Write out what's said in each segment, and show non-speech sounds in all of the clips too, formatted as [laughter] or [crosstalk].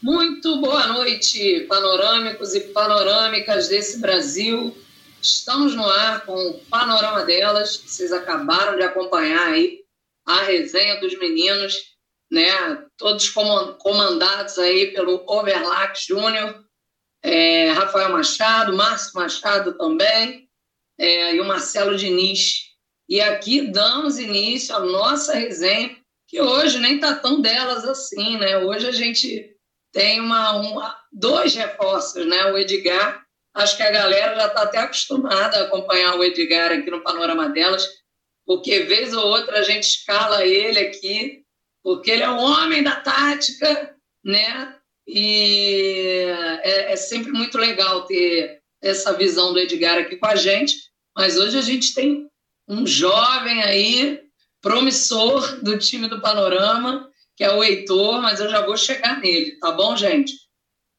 Muito boa noite, panorâmicos e panorâmicas desse Brasil. Estamos no ar com o panorama delas. Vocês acabaram de acompanhar aí a resenha dos meninos, né? Todos comandados aí pelo Overlax Júnior, é, Rafael Machado, Márcio Machado também, é, e o Marcelo Diniz. E aqui damos início à nossa resenha, que hoje nem está tão delas assim, né? Hoje a gente tem uma, uma, dois reforços, né? O Edgar, acho que a galera já está até acostumada a acompanhar o Edgar aqui no panorama delas, porque vez ou outra a gente escala ele aqui, porque ele é um homem da tática, né? E é, é sempre muito legal ter essa visão do Edgar aqui com a gente, mas hoje a gente tem um jovem aí, promissor do time do Panorama, que é o Heitor, mas eu já vou chegar nele, tá bom, gente?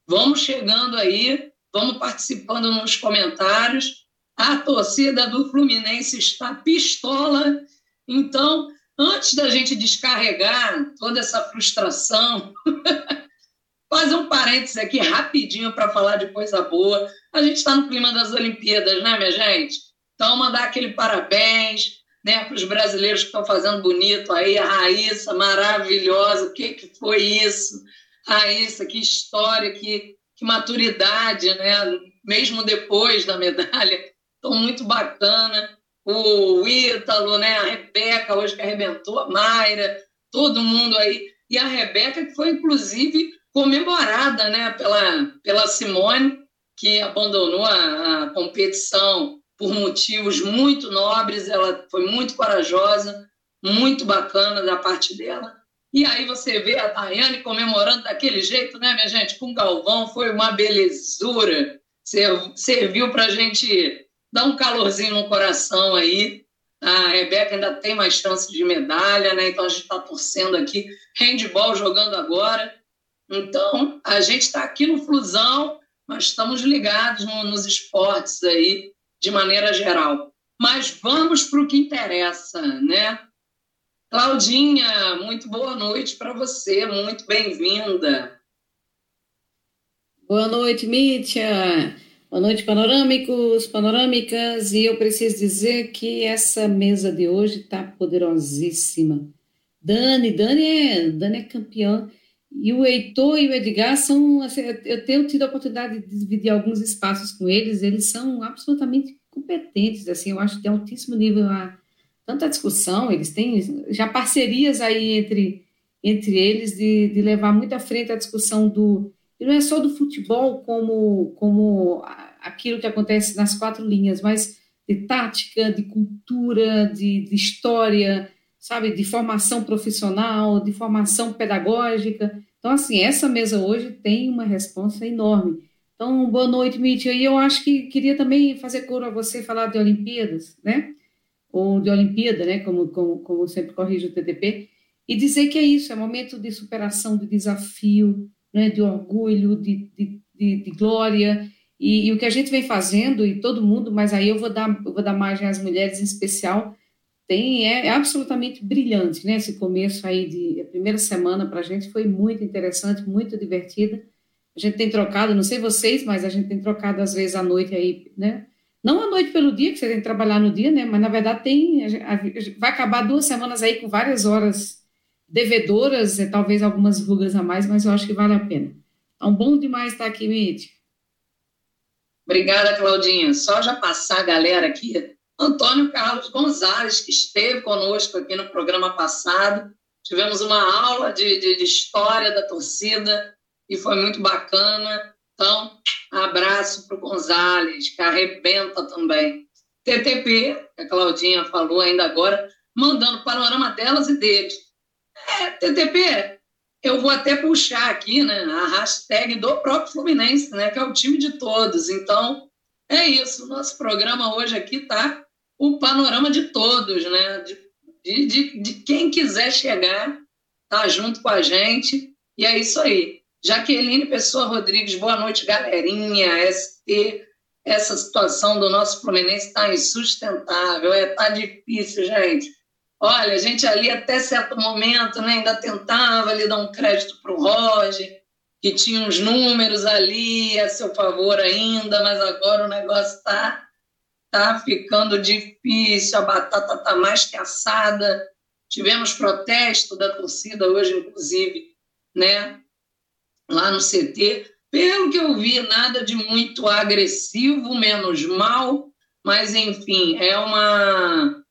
Vamos chegando aí, vamos participando nos comentários. A torcida do Fluminense está pistola, então, antes da gente descarregar toda essa frustração, [laughs] fazer um parênteses aqui rapidinho para falar de coisa boa. A gente está no clima das Olimpíadas, né, minha gente? Então, mandar aquele parabéns né, para os brasileiros que estão fazendo bonito aí, a Raíssa, maravilhosa, o que, que foi isso? Raíssa, que história, que, que maturidade, né? mesmo depois da medalha, [laughs] então muito bacana. O Ítalo, né? a Rebeca, hoje que arrebentou, a Mayra, todo mundo aí. E a Rebeca, que foi, inclusive, comemorada né? pela, pela Simone, que abandonou a, a competição por motivos muito nobres, ela foi muito corajosa, muito bacana da parte dela. E aí você vê a Daiane comemorando daquele jeito, né, minha gente? Com o Galvão, foi uma belezura. Serviu para a gente dar um calorzinho no coração aí. A Rebeca ainda tem mais chance de medalha, né? Então a gente está torcendo aqui. Handball jogando agora. Então, a gente está aqui no Flusão, mas estamos ligados no, nos esportes aí de maneira geral. Mas vamos para o que interessa, né? Claudinha, muito boa noite para você, muito bem-vinda. Boa noite, Mítia. Boa noite, panorâmicos, panorâmicas. E eu preciso dizer que essa mesa de hoje está poderosíssima. Dani, Dani é, Dani é campeã. E o Heitor e o Edgar são. Assim, eu tenho tido a oportunidade de dividir alguns espaços com eles, eles são absolutamente competentes, assim, eu acho de altíssimo nível a tanta discussão, eles têm já parcerias aí entre, entre eles de, de levar muito à frente a discussão do. E não é só do futebol como, como aquilo que acontece nas quatro linhas, mas de tática, de cultura, de, de história, sabe, de formação profissional, de formação pedagógica. Então, assim, essa mesa hoje tem uma resposta enorme. Então, boa noite, Mítia. E eu acho que queria também fazer coro a você falar de Olimpíadas, né? Ou de Olimpíada, né? Como, como, como sempre corrige o TTP. E dizer que é isso, é momento de superação, de desafio, né? de orgulho, de, de, de, de glória. E, e, o que a gente vem fazendo, e todo mundo, mas aí eu vou dar, eu vou dar margem às mulheres em especial, tem, é, é absolutamente brilhante, né? Esse começo aí de a primeira semana para a gente foi muito interessante, muito divertida. A gente tem trocado, não sei vocês, mas a gente tem trocado às vezes à noite aí, né? Não à noite pelo dia, que você tem que trabalhar no dia, né? Mas na verdade tem, a, a, vai acabar duas semanas aí com várias horas devedoras, e talvez algumas rugas a mais, mas eu acho que vale a pena. Então, bom demais estar aqui, Mitch. Obrigada, Claudinha. Só já passar a galera aqui Antônio Carlos Gonzalez, que esteve conosco aqui no programa passado. Tivemos uma aula de, de, de história da torcida e foi muito bacana. Então, abraço para o Gonzalez, que arrebenta também. TTP, que a Claudinha falou ainda agora, mandando panorama delas e deles. É, TTP, eu vou até puxar aqui né, a hashtag do próprio Fluminense, né, que é o time de todos. Então, é isso. Nosso programa hoje aqui tá o panorama de todos, né? De, de, de quem quiser chegar, tá junto com a gente. E é isso aí. Jaqueline Pessoa Rodrigues, boa noite, galerinha. ST, essa situação do nosso Fluminense está insustentável, é, tá difícil, gente. Olha, a gente ali até certo momento né, ainda tentava ali dar um crédito para o Roger, que tinha uns números ali a seu favor ainda, mas agora o negócio está tá ficando difícil, a batata está mais que assada. Tivemos protesto da torcida hoje, inclusive, né, lá no CT. Pelo que eu vi, nada de muito agressivo, menos mal, mas enfim, é uma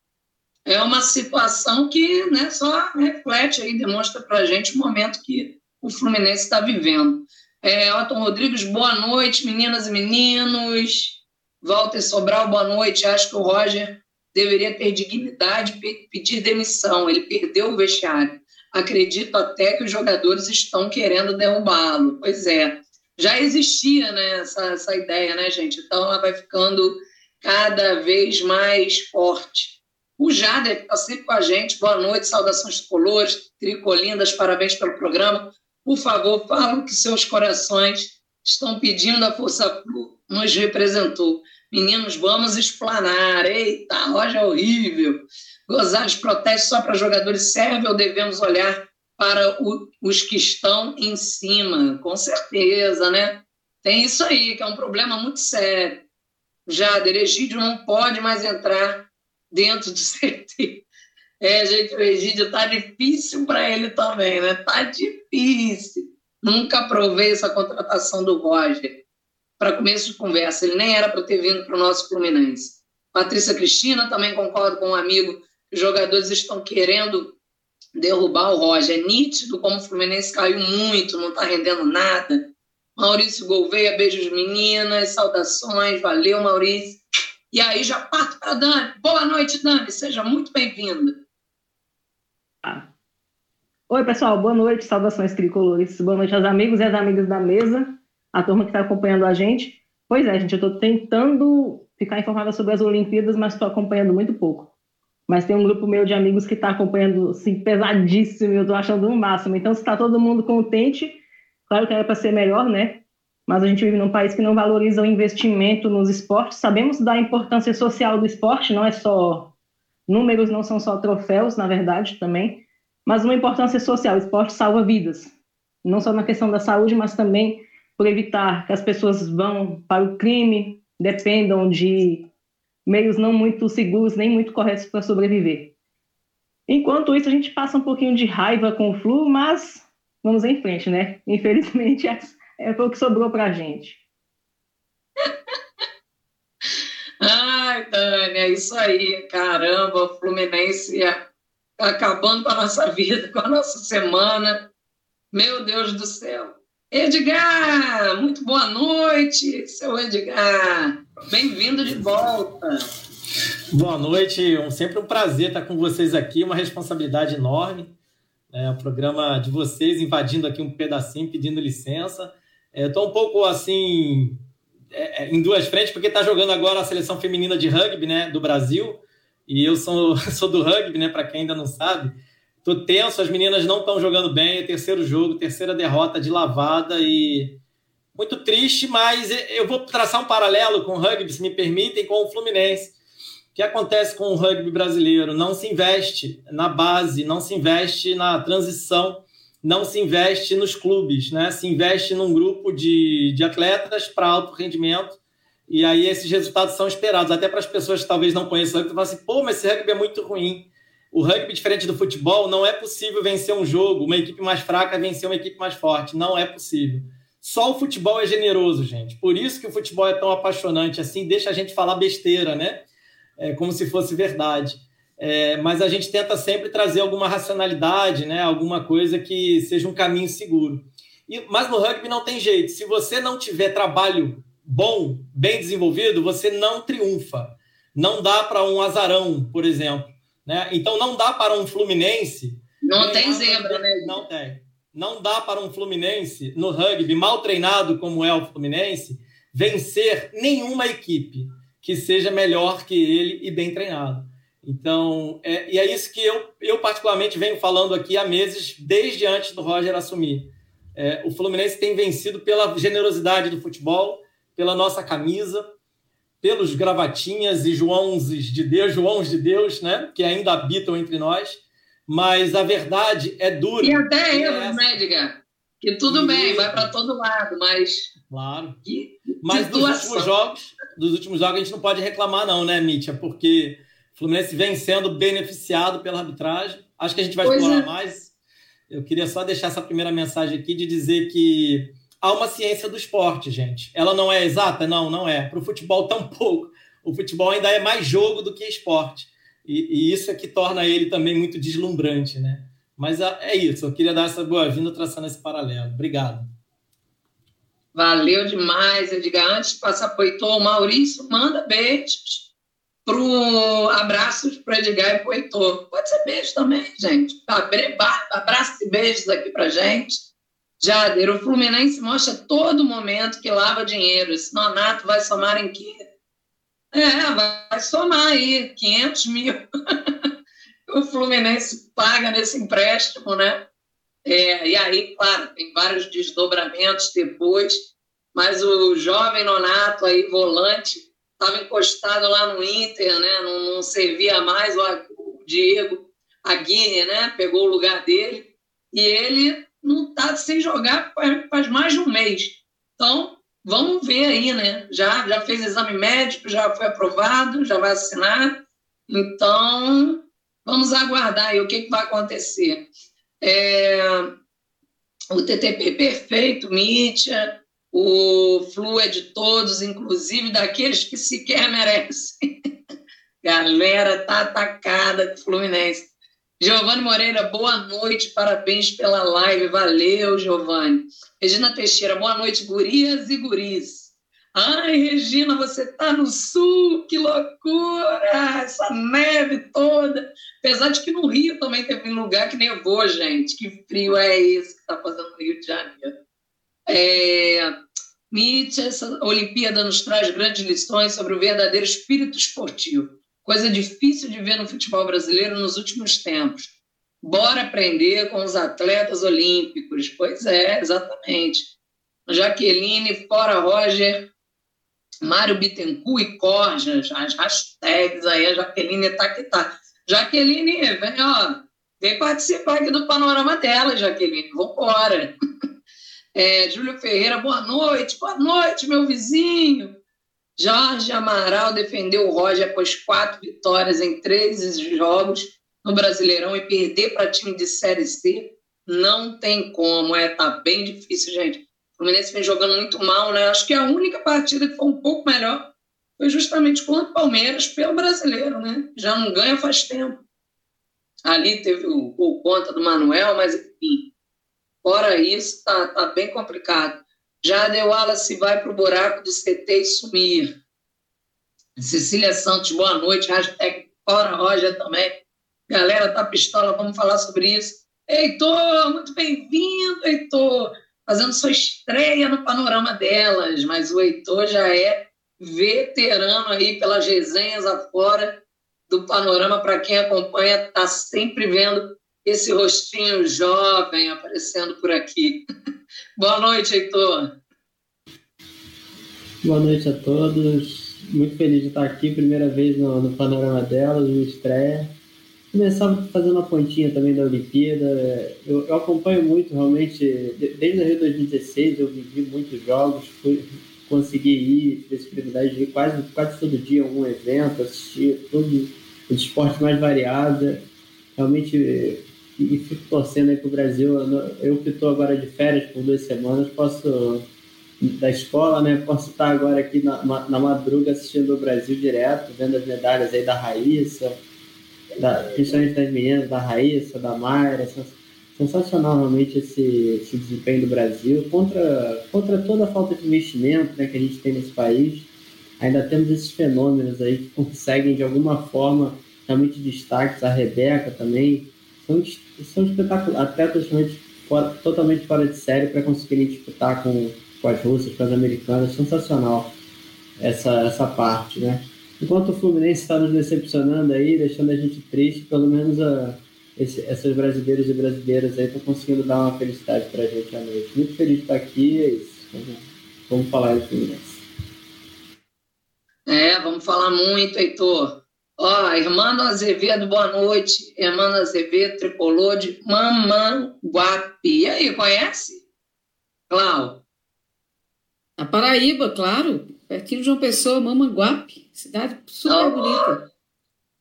é uma situação que né, só reflete aí, demonstra para a gente o momento que o Fluminense está vivendo. É, Otton Rodrigues, boa noite, meninas e meninos. Walter Sobral, boa noite. Acho que o Roger deveria ter dignidade e pedir demissão. Ele perdeu o vestiário. Acredito até que os jogadores estão querendo derrubá-lo. Pois é, já existia né, essa, essa ideia, né, gente? Então ela vai ficando cada vez mais forte. O Jader está sempre com a gente. Boa noite, saudações tricolores, tricolindas, parabéns pelo programa. Por favor, falam que seus corações estão pedindo a Força nos representou. Meninos, vamos explanar. Eita, a loja é horrível. Gozar de protestos só para jogadores serve ou devemos olhar para o, os que estão em cima? Com certeza, né? Tem isso aí, que é um problema muito sério. Já, Egídio não pode mais entrar dentro do [laughs] CT. É, gente, o Egídio tá difícil para ele também, né? Tá difícil. Nunca aprovei essa contratação do Roger. Para começo de conversa, ele nem era para ter vindo para o nosso Fluminense. Patrícia Cristina, também concordo com um amigo, os jogadores estão querendo derrubar o Roger. É nítido como o Fluminense caiu muito, não está rendendo nada. Maurício Gouveia, beijos meninas, saudações, valeu Maurício. E aí já parto para Dani. Boa noite, Dani, seja muito bem-vinda. Ah. Oi, pessoal, boa noite, saudações tricolores. Boa noite aos amigos e às amigas da mesa, a turma que está acompanhando a gente. Pois é, gente, eu estou tentando ficar informada sobre as Olimpíadas, mas estou acompanhando muito pouco. Mas tem um grupo meu de amigos que está acompanhando, assim, pesadíssimo, eu estou achando o um máximo. Então, se está todo mundo contente, claro que era para ser melhor, né? Mas a gente vive num país que não valoriza o investimento nos esportes. Sabemos da importância social do esporte, não é só números, não são só troféus, na verdade, também mas uma importância social. O esporte salva vidas, não só na questão da saúde, mas também por evitar que as pessoas vão para o crime, dependam de meios não muito seguros nem muito corretos para sobreviver. Enquanto isso, a gente passa um pouquinho de raiva com o flu, mas vamos em frente, né? Infelizmente, [laughs] é, é o que sobrou para a gente. [laughs] Ai, é isso aí. Caramba, Fluminense acabando com a nossa vida, com a nossa semana. Meu Deus do céu. Edgar, muito boa noite, seu Edgar. Bem-vindo de volta. Boa noite, um, sempre um prazer estar com vocês aqui, uma responsabilidade enorme. É, o programa de vocês invadindo aqui um pedacinho, pedindo licença. Estou é, um pouco assim, é, é, em duas frentes, porque está jogando agora a seleção feminina de rugby né, do Brasil. E eu sou, [laughs] sou do rugby, né? Para quem ainda não sabe. Tô tenso, as meninas não estão jogando bem. É terceiro jogo, terceira derrota de lavada e muito triste, mas eu vou traçar um paralelo com o rugby, se me permitem, com o Fluminense. O que acontece com o rugby brasileiro? Não se investe na base, não se investe na transição, não se investe nos clubes, né? Se investe num grupo de, de atletas para alto rendimento e aí esses resultados são esperados. Até para as pessoas que talvez não conheçam o rugby, falam assim, pô, mas esse rugby é muito ruim. O rugby, diferente do futebol, não é possível vencer um jogo, uma equipe mais fraca vencer uma equipe mais forte. Não é possível. Só o futebol é generoso, gente. Por isso que o futebol é tão apaixonante, assim, deixa a gente falar besteira, né? É, como se fosse verdade. É, mas a gente tenta sempre trazer alguma racionalidade, né? Alguma coisa que seja um caminho seguro. E, mas no rugby não tem jeito. Se você não tiver trabalho bom, bem desenvolvido, você não triunfa. Não dá para um azarão, por exemplo. Né? Então não dá para um Fluminense. Não tem zebra, né? Não tem. Não dá para um Fluminense no rugby mal treinado como é o Fluminense vencer nenhuma equipe que seja melhor que ele e bem treinado. Então, é, e é isso que eu, eu particularmente venho falando aqui há meses, desde antes do Roger assumir. É, o Fluminense tem vencido pela generosidade do futebol, pela nossa camisa, pelos gravatinhas e Joãos de Deus, Joãos de Deus, né? Que ainda habitam entre nós. Mas a verdade é dura. E até erros, é né, Edgar? Que tudo bem, vai para todo lado, mas. Claro. mas dos últimos jogos, dos últimos jogos, a gente não pode reclamar, não, né, Mítia? Porque o Fluminense vem sendo beneficiado pela arbitragem. Acho que a gente vai pois explorar é. mais. Eu queria só deixar essa primeira mensagem aqui de dizer que há uma ciência do esporte, gente. Ela não é exata? Não, não é. Para o futebol, [laughs] tampouco. O futebol ainda é mais jogo do que esporte. E, e isso é que torna ele também muito deslumbrante, né? Mas é, é isso, eu queria dar essa boa-vinda traçando esse paralelo. Obrigado. Valeu demais, Edgar. Antes de passar para o Maurício, manda beijos pro abraços para Edgar e para. Pode ser beijo também, gente. Abraços e beijos aqui para gente. Jader, o Fluminense mostra todo momento que lava dinheiro. Esse nonato vai somar em quê? É, vai somar aí 500 mil. [laughs] o Fluminense paga nesse empréstimo, né? É, e aí, claro, tem vários desdobramentos depois, mas o jovem Nonato aí, volante, estava encostado lá no Inter, né? Não, não servia mais o, o Diego Aguirre, né? Pegou o lugar dele e ele não está sem jogar faz, mais de um mês. Então, vamos ver aí, né? Já, já fez exame médico, já foi aprovado, já vai assinar. Então, Vamos aguardar aí o que, que vai acontecer. É, o TTP perfeito, Mítia, o Flu é de todos, inclusive daqueles que sequer merecem. [laughs] Galera tá atacada com o Fluminense. Giovanni Moreira, boa noite, parabéns pela live, valeu, Giovanni. Regina Teixeira, boa noite, gurias e guris. Ai, Regina, você está no sul, que loucura! Essa neve toda. Apesar de que no Rio também teve um lugar que nevou, gente. Que frio é esse que está fazendo no Rio de Janeiro? É... Nietzsche, essa Olimpíada nos traz grandes lições sobre o verdadeiro espírito esportivo. Coisa difícil de ver no futebol brasileiro nos últimos tempos. Bora aprender com os atletas olímpicos. Pois é, exatamente. Jaqueline, fora Roger, Mário Bittencourt e Corja, as hashtags aí, a Jaqueline tá que tá. Jaqueline, vem, ó, vem participar aqui do panorama dela, Jaqueline, vambora. [laughs] É, Júlio Ferreira, boa noite, boa noite, meu vizinho. Jorge Amaral defendeu o Roger após quatro vitórias em três jogos no Brasileirão e perder para time de Série C. Não tem como, é, tá bem difícil, gente. O Fluminense vem jogando muito mal, né? Acho que a única partida que foi um pouco melhor foi justamente contra o Palmeiras pelo brasileiro, né? Já não ganha faz tempo. Ali teve o, o conta do Manuel, mas enfim. Fora isso, tá, tá bem complicado. Já deu Wallace vai para o buraco do CT e sumir. Cecília Santos, boa noite. Hashtag fora Roger também. Galera, tá pistola, vamos falar sobre isso. Heitor, muito bem-vindo, Heitor fazendo sua estreia no panorama delas, mas o Heitor já é veterano aí pelas resenhas afora do panorama. Para quem acompanha, está sempre vendo esse rostinho jovem aparecendo por aqui. [laughs] Boa noite, Heitor. Boa noite a todos. Muito feliz de estar aqui, primeira vez no, no panorama delas, no estreia começar fazendo a pontinha também da Olimpíada. Eu, eu acompanho muito, realmente, desde o Rio 2016 eu vivi muitos jogos, fui, consegui ir, tive esse privilégio de ir quase, quase todo dia a algum evento, assistir todos os esportes mais variados. Realmente, e fico torcendo aí para o Brasil. Eu que estou agora de férias por duas semanas, posso da escola, né? Posso estar agora aqui na, na madruga assistindo o Brasil direto, vendo as medalhas aí da Raíssa, da, principalmente das meninas, da Raíssa, da Mayra, sensacional realmente esse, esse desempenho do Brasil contra, contra toda a falta de investimento né, que a gente tem nesse país. Ainda temos esses fenômenos aí que conseguem de alguma forma realmente destaques, a Rebeca também, são, são espetaculares, atletas realmente fora, totalmente fora de série para conseguirem disputar com, com as russas, com as americanas, sensacional essa, essa parte, né? Enquanto o Fluminense está nos decepcionando aí, deixando a gente triste, pelo menos a, esse, essas brasileiras e brasileiras aí estão conseguindo dar uma felicidade para a gente à noite. Muito feliz de estar aqui, é isso. Vamos, vamos falar do Fluminense. É, vamos falar muito, Heitor. Ó, irmã Azevedo, boa noite. Irmã Azevedo, tricolor de Mamanguape. E aí, conhece? Clau? Na Paraíba, claro. Pertinho de João Pessoa, Mamanguape. Cidade super oh. bonita.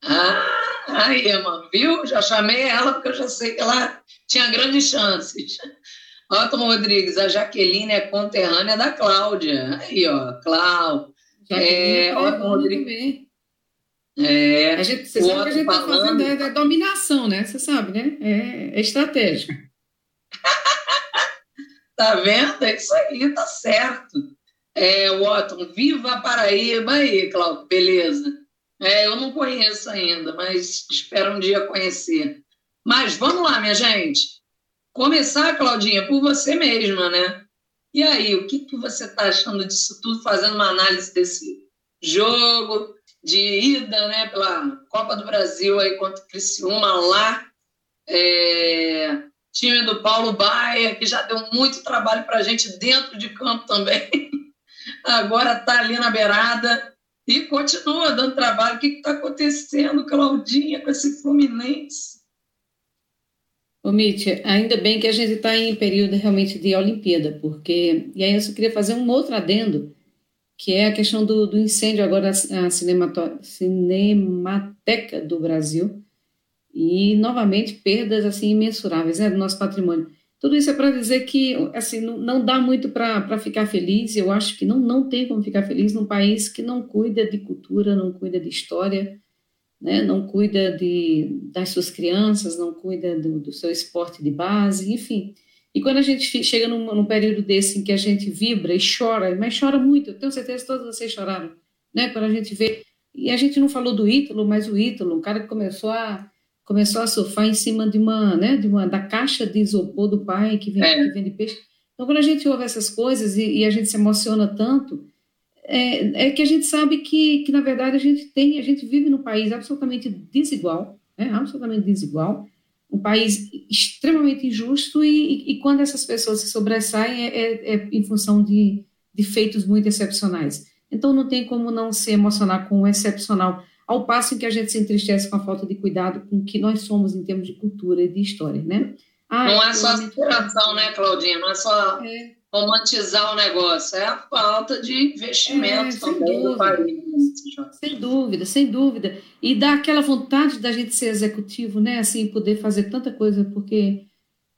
Ah, aí, mano, viu? Já chamei ela porque eu já sei que ela tinha grandes chances. Otto Rodrigues, a Jaqueline é conterrânea da Cláudia. Aí, ó, Cláudia. É, Otto Rodrigues. É, a gente, você sabe que a gente está fazendo é, é, dominação, né? Você sabe, né? É, é estratégia. [laughs] [laughs] tá vendo? É isso aí, tá certo. É, Otton, viva a Paraíba aí, Cláudio, beleza. É, eu não conheço ainda, mas espero um dia conhecer. Mas vamos lá, minha gente. Começar, Claudinha, por você mesma, né? E aí, o que, que você está achando disso tudo, fazendo uma análise desse jogo, de ida né, pela Copa do Brasil aí contra o Criciúma lá. É, time do Paulo Baia, que já deu muito trabalho para a gente dentro de campo também. [laughs] Agora está ali na beirada e continua dando trabalho. O que está acontecendo, Claudinha, com esse Fluminense? Ô, Mitch, ainda bem que a gente está em período realmente de Olimpíada, porque. E aí eu só queria fazer um outro adendo que é a questão do, do incêndio agora na Cinemateca do Brasil. E, novamente, perdas assim imensuráveis né, do nosso patrimônio. Tudo isso é para dizer que assim, não, não dá muito para ficar feliz, eu acho que não, não tem como ficar feliz num país que não cuida de cultura, não cuida de história, né, não cuida de, das suas crianças, não cuida do, do seu esporte de base, enfim e quando a gente chega num, num, período desse em que a gente vibra e chora, mas chora muito, eu tenho certeza que todos vocês choraram, né? Quando a gente vê. E a gente não falou do Ítalo, mas o Ítalo, um cara que começou a começou a surfar em cima de uma, né, de uma da caixa de isopor do pai que vende, é. que vende peixe. Então, quando a gente ouve essas coisas e, e a gente se emociona tanto, é, é, que a gente sabe que, que, na verdade, a gente tem, a gente vive num país absolutamente desigual, né, absolutamente desigual, um país extremamente injusto e, e, quando essas pessoas se sobressaem é, é, é, em função de, de feitos muito excepcionais. Então não tem como não se emocionar com o excepcional, ao passo em que a gente se entristece com a falta de cuidado com o que nós somos em termos de cultura e de história, né? Ah, não é só aspiração, né, Claudinha? Não é só é. Romantizar o negócio, é a falta de investimento é, também do país. Sem dúvida, sem dúvida. E dá aquela vontade da gente ser executivo, né? Assim, poder fazer tanta coisa, porque,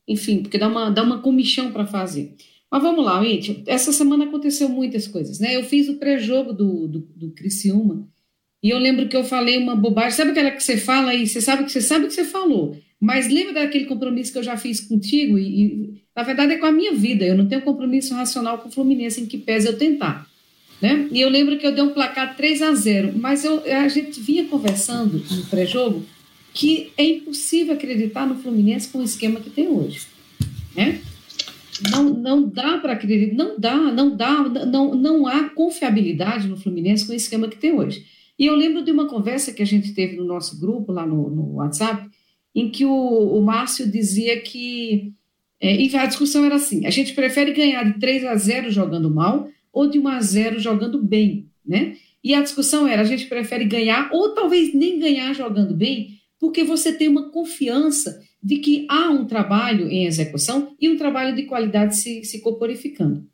enfim, porque dá uma, dá uma comichão para fazer. Mas vamos lá, gente. Essa semana aconteceu muitas coisas, né? Eu fiz o pré-jogo do, do, do Criciúma e eu lembro que eu falei uma bobagem. Sabe aquela que você fala e você sabe que você sabe o que você falou? Mas lembra daquele compromisso que eu já fiz contigo? E, e, na verdade é com a minha vida. Eu não tenho compromisso racional com o Fluminense em que pese eu tentar. Né? E eu lembro que eu dei um placar 3 a 0 mas eu, a gente vinha conversando no pré-jogo que é impossível acreditar no Fluminense com o esquema que tem hoje. Né? Não, não dá para acreditar, não dá, não dá, não, não há confiabilidade no Fluminense com o esquema que tem hoje. E eu lembro de uma conversa que a gente teve no nosso grupo, lá no, no WhatsApp, em que o, o Márcio dizia que. É, e a discussão era assim: a gente prefere ganhar de 3 a 0 jogando mal ou de 1 a 0 jogando bem, né? E a discussão era, a gente prefere ganhar ou talvez nem ganhar jogando bem, porque você tem uma confiança de que há um trabalho em execução e um trabalho de qualidade se, se corporificando.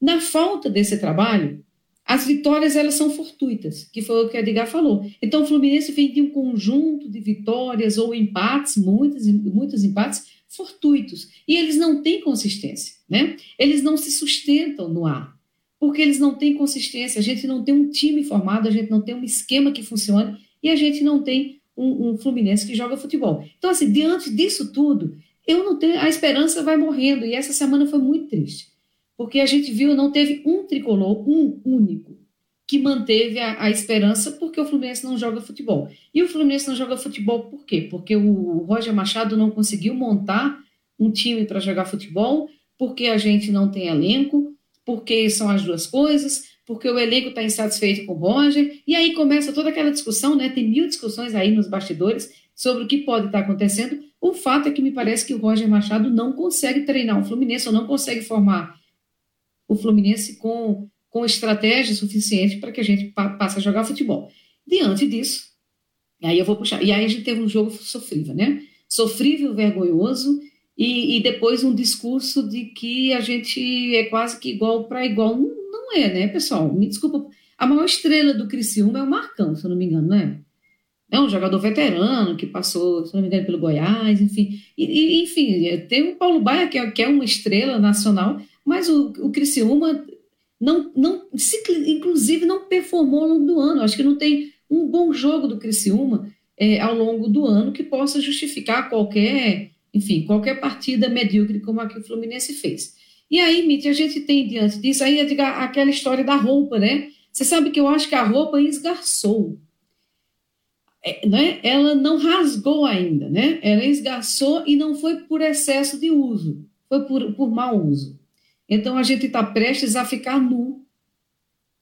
Na falta desse trabalho, as vitórias elas são fortuitas, que foi o que a Edgar falou. Então o Fluminense vem de um conjunto de vitórias ou empates, muitos, muitos empates fortuitos, e eles não têm consistência, né? Eles não se sustentam no ar. Porque eles não têm consistência, a gente não tem um time formado, a gente não tem um esquema que funcione e a gente não tem um, um Fluminense que joga futebol. Então, assim, diante disso tudo, eu não tenho, a esperança vai morrendo. E essa semana foi muito triste, porque a gente viu, não teve um tricolor, um único, que manteve a, a, esperança porque o Fluminense não joga futebol. E o Fluminense não joga futebol por quê? Porque o Roger Machado não conseguiu montar um time para jogar futebol, porque a gente não tem elenco, porque são as duas coisas, porque o elenco está insatisfeito com o Roger, e aí começa toda aquela discussão, né? Tem mil discussões aí nos bastidores sobre o que pode estar tá acontecendo. O fato é que me parece que o Roger Machado não consegue treinar o Fluminense, ou não consegue formar o Fluminense com, com estratégia suficiente para que a gente pa passe a jogar futebol. Diante disso, aí eu vou puxar. E aí a gente teve um jogo sofrível, né? Sofrível, vergonhoso, e, e, depois um discurso de que a gente é quase que igual para igual. Não, não, é, né, pessoal? Me desculpa. A maior estrela do Criciúma é o Marcão, se eu não me engano, não é? É um jogador veterano que passou, se não me engano, pelo Goiás, enfim. E, enfim, tem o Paulo Baia, que é, que é uma estrela nacional, mas o, o Criciúma não, não se, inclusive não performou ao longo do ano. Acho que não tem um bom jogo do Criciúma é, ao longo do ano que possa justificar qualquer, enfim, qualquer partida medíocre como a que o Fluminense fez. E aí, Mitch, a gente tem diante disso aí aquela história da roupa, né? Você sabe que eu acho que a roupa esgarçou. É, né? Ela não rasgou ainda, né? Ela esgarçou e não foi por excesso de uso, foi por, por mau uso. Então a gente está prestes a ficar nu,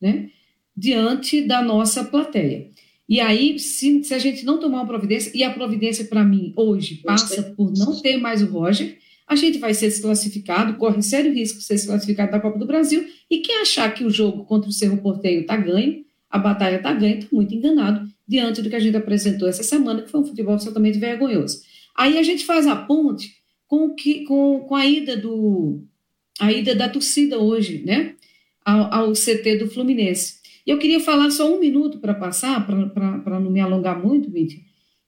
né? Diante da nossa plateia. E aí, se, se a gente não tomar uma providência, e a providência para mim hoje passa por não ter mais o Roger, a gente vai ser desclassificado, corre sério risco de ser desclassificado da Copa do Brasil, e quem achar que o jogo contra o Cerro Porteio está ganho, a batalha está ganha, está muito enganado, diante do que a gente apresentou essa semana, que foi um futebol absolutamente vergonhoso. Aí a gente faz a ponte com, que, com, com a ida do a ida da torcida hoje, né, ao, ao CT do Fluminense. E eu queria falar só um minuto para passar, para não me alongar muito, Mídia.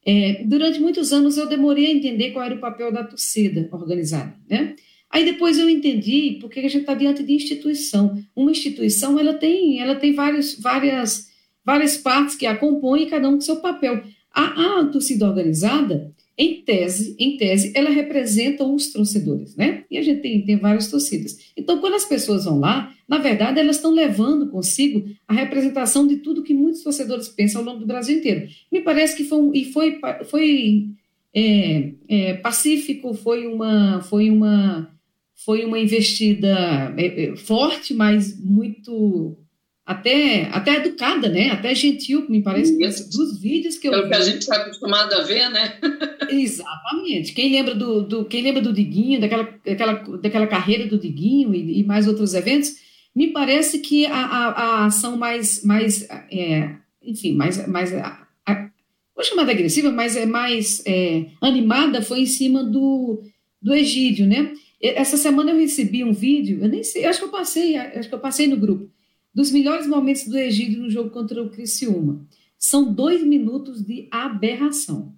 É, durante muitos anos eu demorei a entender qual era o papel da torcida organizada, né? Aí depois eu entendi porque a gente está diante de instituição. Uma instituição ela tem, ela tem vários, várias, várias partes que a compõem cada um com seu papel. A, a torcida organizada em tese, em tese, ela representa os torcedores, né? E a gente tem, tem várias torcidas. Então, quando as pessoas vão lá, na verdade, elas estão levando consigo a representação de tudo que muitos torcedores pensam ao longo do Brasil inteiro. Me parece que foi, um, e foi, foi é, é, pacífico, foi uma, foi uma, foi uma investida é, é forte, mas muito até, até educada, né? Até gentil, me parece, dos vídeos que eu Pelo vi. que a gente está acostumado a ver, né? [laughs] Exatamente. Quem lembra do, do, quem lembra do Diguinho, daquela, daquela, daquela carreira do Diguinho e, e mais outros eventos, me parece que a, a, a ação mais, mais é, enfim, mais, mais a, a, vou chamar de agressiva, mas é mais é, animada foi em cima do, do Egídio, né? Essa semana eu recebi um vídeo, eu nem sei, acho que eu passei, acho que eu passei no grupo dos melhores momentos do Egídio no jogo contra o Criciúma. São dois minutos de aberração.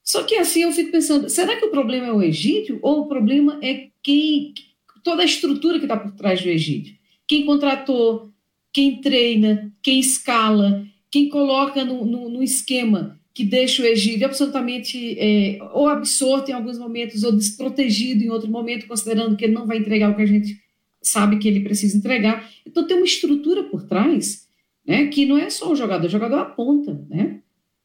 Só que assim eu fico pensando, será que o problema é o Egídio ou o problema é quem toda a estrutura que está por trás do Egídio? Quem contratou, quem treina, quem escala, quem coloca no, no, no esquema que deixa o Egídio absolutamente é, ou absorto em alguns momentos ou desprotegido em outro momento, considerando que ele não vai entregar o que a gente sabe que ele precisa entregar. Então tem uma estrutura por trás, né, que não é só o jogador, o jogador aponta, né?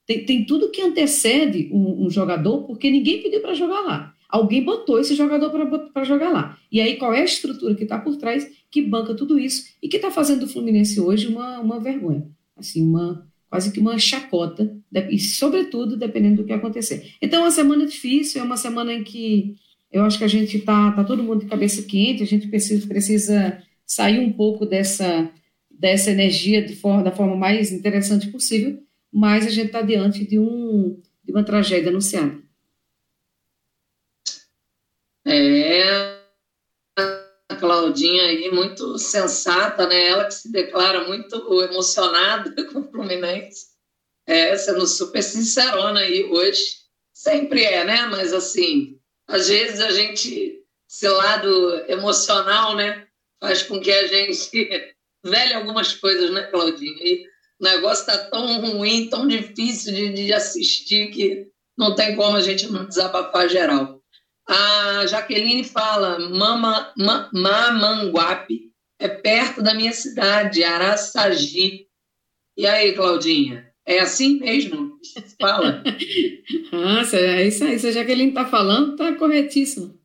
Tem, tem tudo que antecede um, um jogador, porque ninguém pediu para jogar lá. Alguém botou esse jogador para jogar lá. E aí, qual é a estrutura que está por trás que banca tudo isso e que está fazendo do Fluminense hoje uma, uma vergonha? Assim, uma quase que uma chacota, e sobretudo dependendo do que acontecer. Então, é uma semana difícil, é uma semana em que eu acho que a gente está tá todo mundo de cabeça quente, a gente precisa, precisa sair um pouco dessa, dessa energia de forma, da forma mais interessante possível, mas a gente está diante de, um, de uma tragédia anunciada. É, a Claudinha aí, muito sensata, né? Ela que se declara muito emocionada [laughs] com o Fluminense. É, sendo super sincerona aí hoje. Sempre é, né? Mas assim, às vezes a gente, esse lado emocional, né, faz com que a gente [laughs] velhe algumas coisas, né, Claudinha? E o negócio está tão ruim, tão difícil de, de assistir que não tem como a gente não desabafar geral. A Jaqueline fala, Mama, ma, Mamanguape, é perto da minha cidade, Araçagi. E aí, Claudinha? É assim mesmo? Fala. [laughs] ah, é isso aí. Se a Jaqueline está falando, está corretíssimo.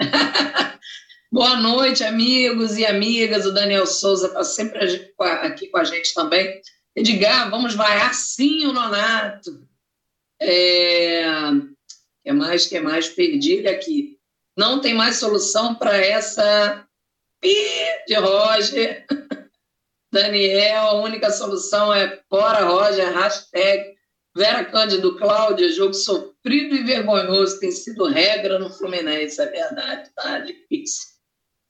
[laughs] Boa noite, amigos e amigas. O Daniel Souza está sempre aqui com a gente também. Edgar, vamos vaiar sim o Nonato. É... que mais? que mais? Perdi aqui. Não tem mais solução para essa Pi de Roger. Daniel, a única solução é fora Roger, hashtag Vera Cândido Cláudia, jogo sofrido e vergonhoso, tem sido regra no Fluminense, é verdade, tá difícil.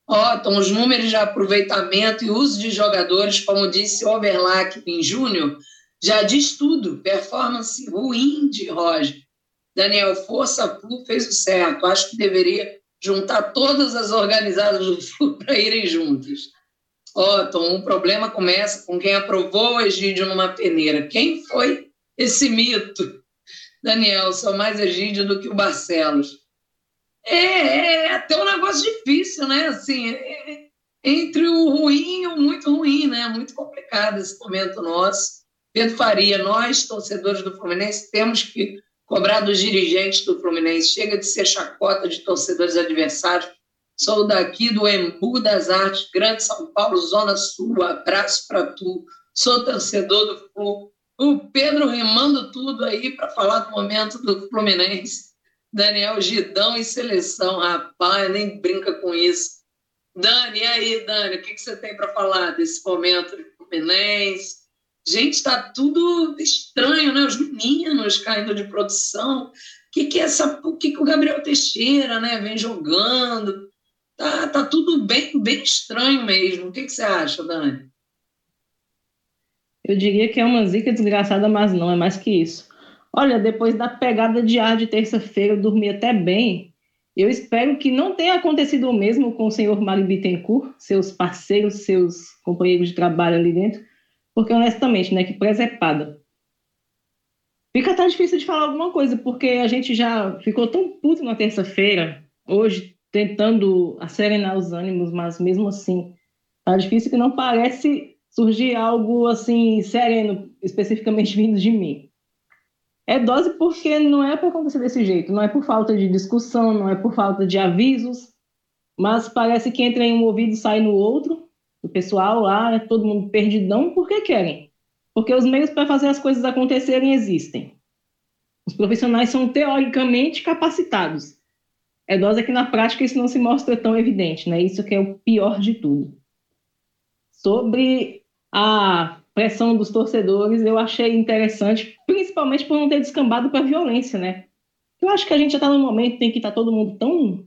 Ó, então, os números de aproveitamento e uso de jogadores, como disse Overlack em Júnior, já diz tudo. Performance ruim de Roger. Daniel Força Flu fez o certo. Acho que deveria juntar todas as organizadas do Flu [laughs] para irem juntas. Otton, o problema começa com quem aprovou o Egídio numa peneira. Quem foi esse mito? Daniel, sou mais Egídio do que o Barcelos. É, é, é até um negócio difícil, né? Assim, é, é, entre o ruim e o muito ruim, né? Muito complicado esse momento nosso. Pedro Faria, nós, torcedores do Fluminense, temos que cobrar dos dirigentes do Fluminense. Chega de ser chacota de torcedores adversários Sou daqui do Embu das Artes, Grande São Paulo, Zona Sul. Abraço para tu. Sou torcedor do Flu. O Pedro remando tudo aí para falar do momento do Fluminense. Daniel Gidão em seleção, rapaz, nem brinca com isso. Dani, e aí, Dani, o que, que você tem para falar desse momento do Fluminense? Gente, está tudo estranho, né? Os meninos caindo de produção. O que, que é essa. O que, que o Gabriel Teixeira né, vem jogando? Tá, tá tudo bem, bem estranho mesmo. O que, que você acha, Dani? Eu diria que é uma zica desgraçada, mas não, é mais que isso. Olha, depois da pegada de ar de terça-feira, eu dormi até bem. Eu espero que não tenha acontecido o mesmo com o senhor Mário Bittencourt, seus parceiros, seus companheiros de trabalho ali dentro, porque honestamente, né, que presepada. Fica até difícil de falar alguma coisa, porque a gente já ficou tão puto na terça-feira, hoje tentando serenar os ânimos, mas mesmo assim tá difícil que não parece surgir algo assim sereno, especificamente [laughs] vindo de mim. É dose porque não é para acontecer desse jeito, não é por falta de discussão, não é por falta de avisos, mas parece que entra em um ouvido e sai no outro. O pessoal lá, todo mundo perdidão, porque querem. Porque os meios para fazer as coisas acontecerem existem. Os profissionais são teoricamente capacitados. É dose que na prática isso não se mostra tão evidente, né? Isso que é o pior de tudo. Sobre a pressão dos torcedores, eu achei interessante, principalmente por não ter descambado para violência, né? Eu acho que a gente já está num momento em que está todo mundo tão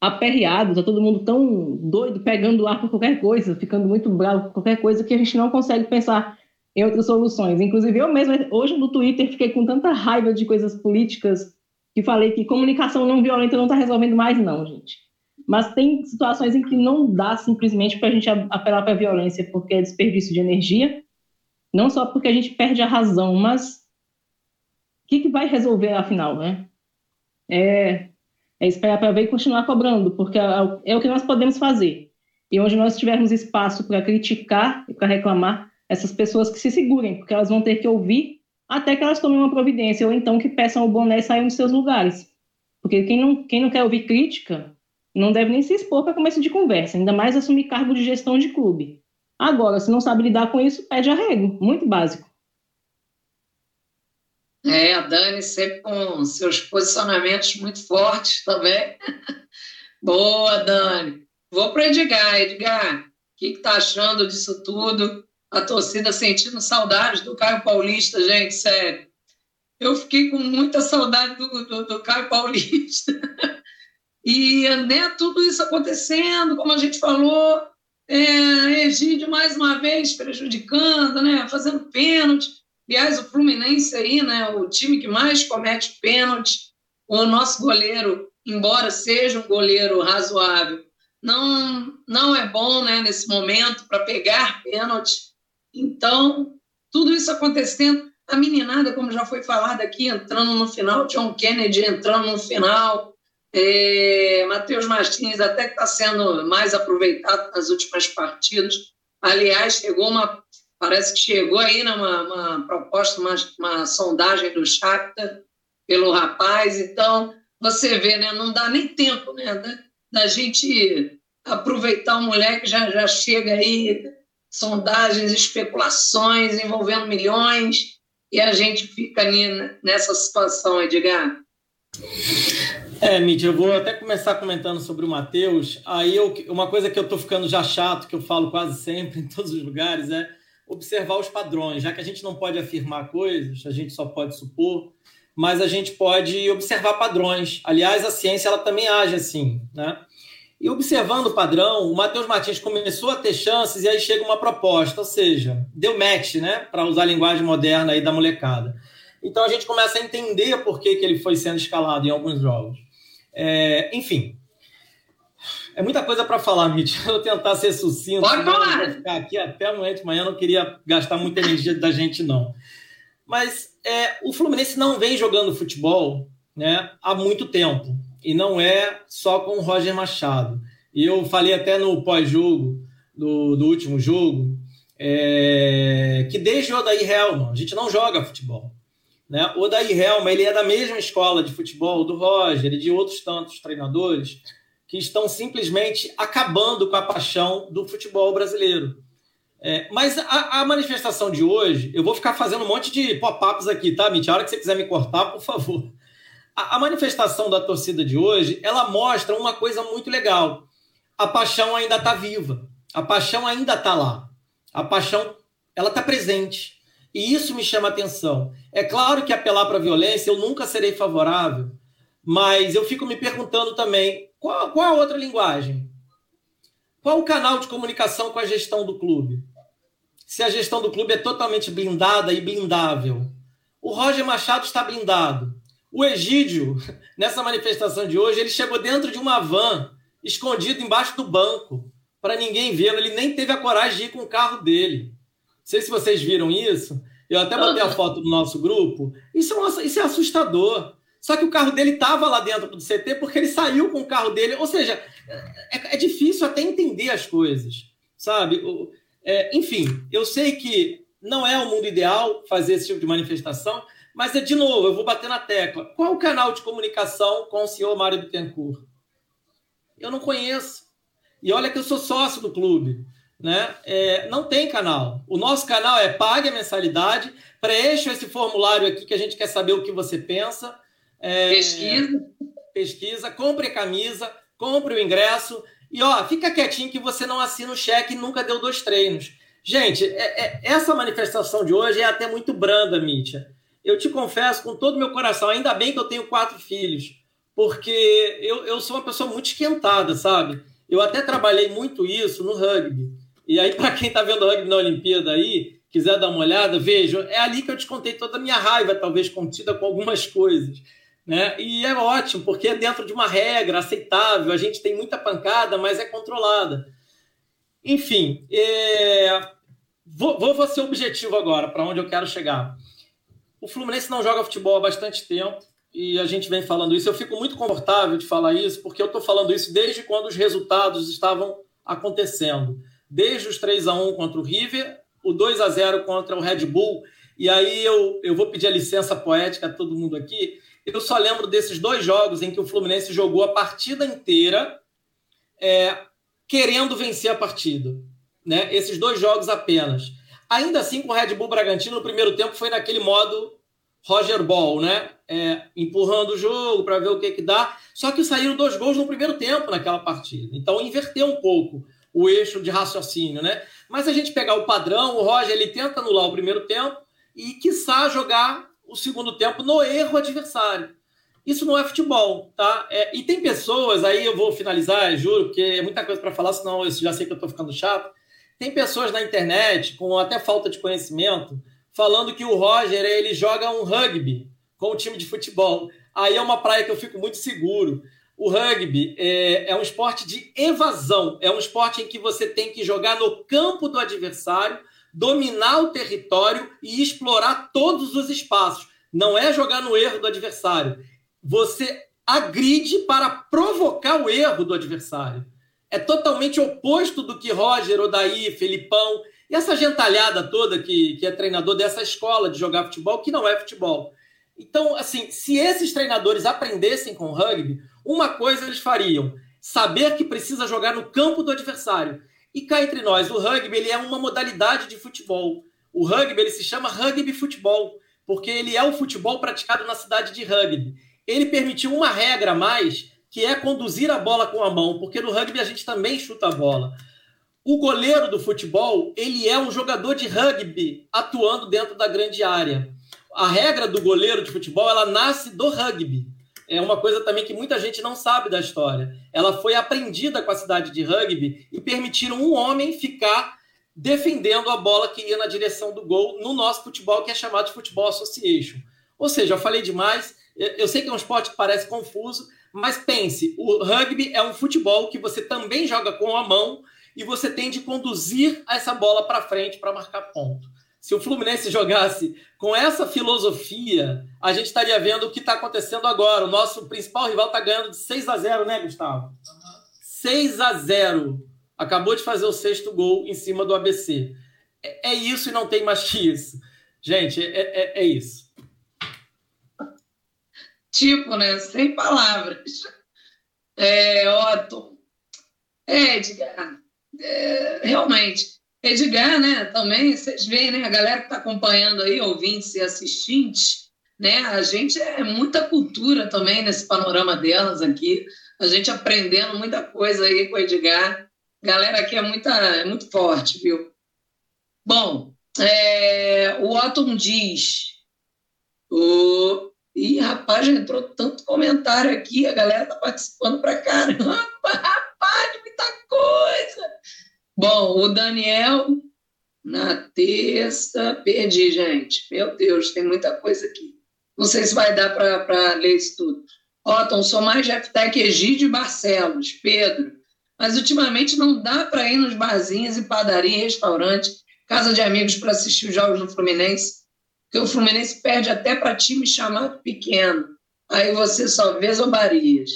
aperreado, está todo mundo tão doido, pegando ar por qualquer coisa, ficando muito bravo por qualquer coisa, que a gente não consegue pensar em outras soluções. Inclusive, eu mesmo, hoje no Twitter, fiquei com tanta raiva de coisas políticas que falei que comunicação não violenta não está resolvendo mais, não, gente. Mas tem situações em que não dá simplesmente para a gente apelar para a violência, porque é desperdício de energia, não só porque a gente perde a razão, mas o que, que vai resolver afinal, né? É, é esperar para ver e continuar cobrando, porque é, o que nós podemos fazer. E onde nós tivermos espaço para criticar e para reclamar, essas pessoas que se segurem, porque elas vão ter que ouvir até que elas tomem uma providência, ou então que peçam o boné e saiam dos seus lugares. Porque quem não, quem não quer ouvir crítica não deve nem se expor para começo de conversa, ainda mais assumir cargo de gestão de clube. Agora, se não sabe lidar com isso, pede arrego, muito básico. É, a Dani sempre com seus posicionamentos muito fortes também. [laughs] Boa, Dani. Vou para Edgar. Edgar, o que está achando disso tudo? A torcida sentindo saudades do Caio Paulista, gente, sério. Eu fiquei com muita saudade do, do, do Caio Paulista. [laughs] e né, tudo isso acontecendo, como a gente falou, é, Egídio mais uma vez prejudicando, né, fazendo pênalti. Aliás, o Fluminense aí, né, o time que mais comete pênalti, o nosso goleiro, embora seja um goleiro razoável, não, não é bom né, nesse momento para pegar pênalti. Então, tudo isso acontecendo, a meninada, como já foi falado aqui, entrando no final, John Kennedy entrando no final, é, Matheus Martins até que está sendo mais aproveitado nas últimas partidas. Aliás, chegou uma, parece que chegou aí né, uma, uma proposta, uma, uma sondagem do Shakhtar pelo rapaz. Então, você vê, né, não dá nem tempo né, da, da gente aproveitar o moleque, já, já chega aí sondagens, especulações envolvendo milhões, e a gente fica nessa situação, Edgar. É, Mídia, eu vou até começar comentando sobre o Matheus. Aí eu, uma coisa que eu tô ficando já chato, que eu falo quase sempre em todos os lugares, é observar os padrões, já que a gente não pode afirmar coisas, a gente só pode supor, mas a gente pode observar padrões. Aliás, a ciência ela também age assim, né? E observando o padrão, o Matheus Martins começou a ter chances e aí chega uma proposta, ou seja, deu match, né? Para usar a linguagem moderna aí da molecada. Então a gente começa a entender por que, que ele foi sendo escalado em alguns jogos. É, enfim, é muita coisa para falar, Mitch. [laughs] Eu vou tentar ser sucinto. Pode falar. Ficar aqui até amanhã de manhã, não queria gastar muita energia da gente, não. Mas é, o Fluminense não vem jogando futebol né, há muito tempo. E não é só com o Roger Machado. E eu falei até no pós-jogo do, do último jogo é, que desde o Odair Helman a gente não joga futebol. Né? O Odair Helman ele é da mesma escola de futebol do Roger e de outros tantos treinadores que estão simplesmente acabando com a paixão do futebol brasileiro. É, mas a, a, manifestação de hoje, eu vou ficar fazendo um monte de pop-ups aqui, tá, Mitch? A hora que você quiser me cortar, por favor. A, a manifestação da torcida de hoje, ela mostra uma coisa muito legal. A paixão ainda está viva. A paixão ainda está lá. A paixão, ela está presente. E isso me chama atenção. É claro que apelar para a violência eu nunca serei favorável, mas eu fico me perguntando também qual, qual a outra linguagem? Qual o canal de comunicação com a gestão do clube? Se a gestão do clube é totalmente blindada e blindável. O Roger Machado está blindado. O Egídio, [laughs] nessa manifestação de hoje, ele chegou dentro de uma van, escondido embaixo do banco, para ninguém vê-lo. Ele nem teve a coragem de ir com o carro dele. Não sei se vocês viram isso. Eu até botei a foto do nosso grupo. Isso é, isso é assustador. Só que o carro dele estava lá dentro do CT porque ele saiu com o carro dele. Ou seja, é, é difícil até entender as coisas, sabe? É, enfim, eu sei que não é o mundo ideal fazer esse tipo de manifestação, mas é de novo, eu vou bater na tecla. Qual o canal de comunicação com o senhor Mário Bittencourt? Eu não conheço. E olha que eu sou sócio do clube. Né? É, não tem canal. O nosso canal é pague a mensalidade, preencha esse formulário aqui que a gente quer saber o que você pensa. É, pesquisa. Pesquisa, compre a camisa, compre o ingresso e ó, fica quietinho que você não assina o cheque e nunca deu dois treinos. Gente, é, é, essa manifestação de hoje é até muito branda, Mítia. Eu te confesso com todo o meu coração, ainda bem que eu tenho quatro filhos, porque eu, eu sou uma pessoa muito esquentada, sabe? Eu até trabalhei muito isso no rugby. E aí, [laughs] para quem está vendo o rugby na Olimpíada aí, quiser dar uma olhada, vejam, é ali que eu te contei toda a minha raiva, talvez contida com algumas [laughs] coisas. Né? E é ótimo, porque é dentro de uma regra aceitável, a gente tem muita pancada, mas é controlada. Enfim, é... vou, vou ser objetivo agora, para onde eu quero chegar. O Fluminense não joga futebol há bastante tempo, e a gente vem falando isso. Eu fico muito confortável de falar isso, porque eu estou falando isso desde quando os resultados estavam acontecendo. Desde os 3 a 1 contra o River, o 2 a 0 contra o Red Bull. E aí eu, eu vou pedir a licença poética a todo mundo aqui eu só lembro desses dois jogos em que o Fluminense jogou a partida inteira é, querendo vencer a partida. Né? Esses dois jogos apenas. Ainda assim, com o Red Bull Bragantino, no primeiro tempo foi naquele modo Roger Ball, né? É, empurrando o jogo para ver o que, que dá. Só que saíram dois gols no primeiro tempo naquela partida. Então inverteu um pouco o eixo de raciocínio, né? Mas a gente pegar o padrão, o Roger ele tenta anular o primeiro tempo e quiçá jogar o segundo tempo no erro adversário. Isso não é futebol, tá? É, e tem pessoas, aí eu vou finalizar, juro, porque é muita coisa para falar, senão eu já sei que eu estou ficando chato. Tem pessoas na internet, com até falta de conhecimento, falando que o Roger ele joga um rugby com o time de futebol. Aí é uma praia que eu fico muito seguro. O rugby é, é um esporte de evasão, é um esporte em que você tem que jogar no campo do adversário dominar o território e explorar todos os espaços. Não é jogar no erro do adversário. Você agride para provocar o erro do adversário. É totalmente oposto do que Roger, Odaí, Felipão e essa gentalhada toda que, que é treinador dessa escola de jogar futebol, que não é futebol. Então, assim, se esses treinadores aprendessem com rugby, uma coisa eles fariam: saber que precisa jogar no campo do adversário. E cá entre nós, o rugby ele é uma modalidade de futebol. O rugby ele se chama rugby futebol, porque ele é o futebol praticado na cidade de rugby. Ele permitiu uma regra a mais, que é conduzir a bola com a mão, porque no rugby a gente também chuta a bola. O goleiro do futebol, ele é um jogador de rugby atuando dentro da grande área. A regra do goleiro de futebol, ela nasce do rugby. É uma coisa também que muita gente não sabe da história. Ela foi aprendida com a cidade de rugby e permitiram um homem ficar defendendo a bola que ia na direção do gol no nosso futebol, que é chamado de Futebol Association. Ou seja, eu falei demais. Eu sei que é um esporte que parece confuso, mas pense: o rugby é um futebol que você também joga com a mão e você tem de conduzir essa bola para frente para marcar ponto. Se o Fluminense jogasse com essa filosofia, a gente estaria vendo o que está acontecendo agora. O nosso principal rival está ganhando de 6 a 0, né, Gustavo? 6 a 0. Acabou de fazer o sexto gol em cima do ABC. É, é isso e não tem mais que isso. Gente, é, é, é isso. Tipo, né? Sem palavras. É, Otto. É, Edgar é, realmente. Edgar, né, também, vocês veem, né, a galera que está acompanhando aí, ouvintes e assistentes, né, a gente é muita cultura também nesse panorama delas aqui, a gente aprendendo muita coisa aí com o Edgar, galera aqui é, muita, é muito forte, viu? Bom, é, o Otton diz, o... Ih, rapaz, já entrou tanto comentário aqui, a galera tá participando pra caramba, [laughs] rapaz, muita coisa. Bom, o Daniel, na terça, perdi, gente. Meu Deus, tem muita coisa aqui. Não sei se vai dar para ler isso tudo. Otton, sou mais de FTEC Egídio e Barcelos, Pedro. Mas ultimamente não dá para ir nos barzinhos e padaria, restaurante, casa de amigos para assistir os jogos do Fluminense, porque o Fluminense perde até para time chamado pequeno. Aí você só vê zombarias.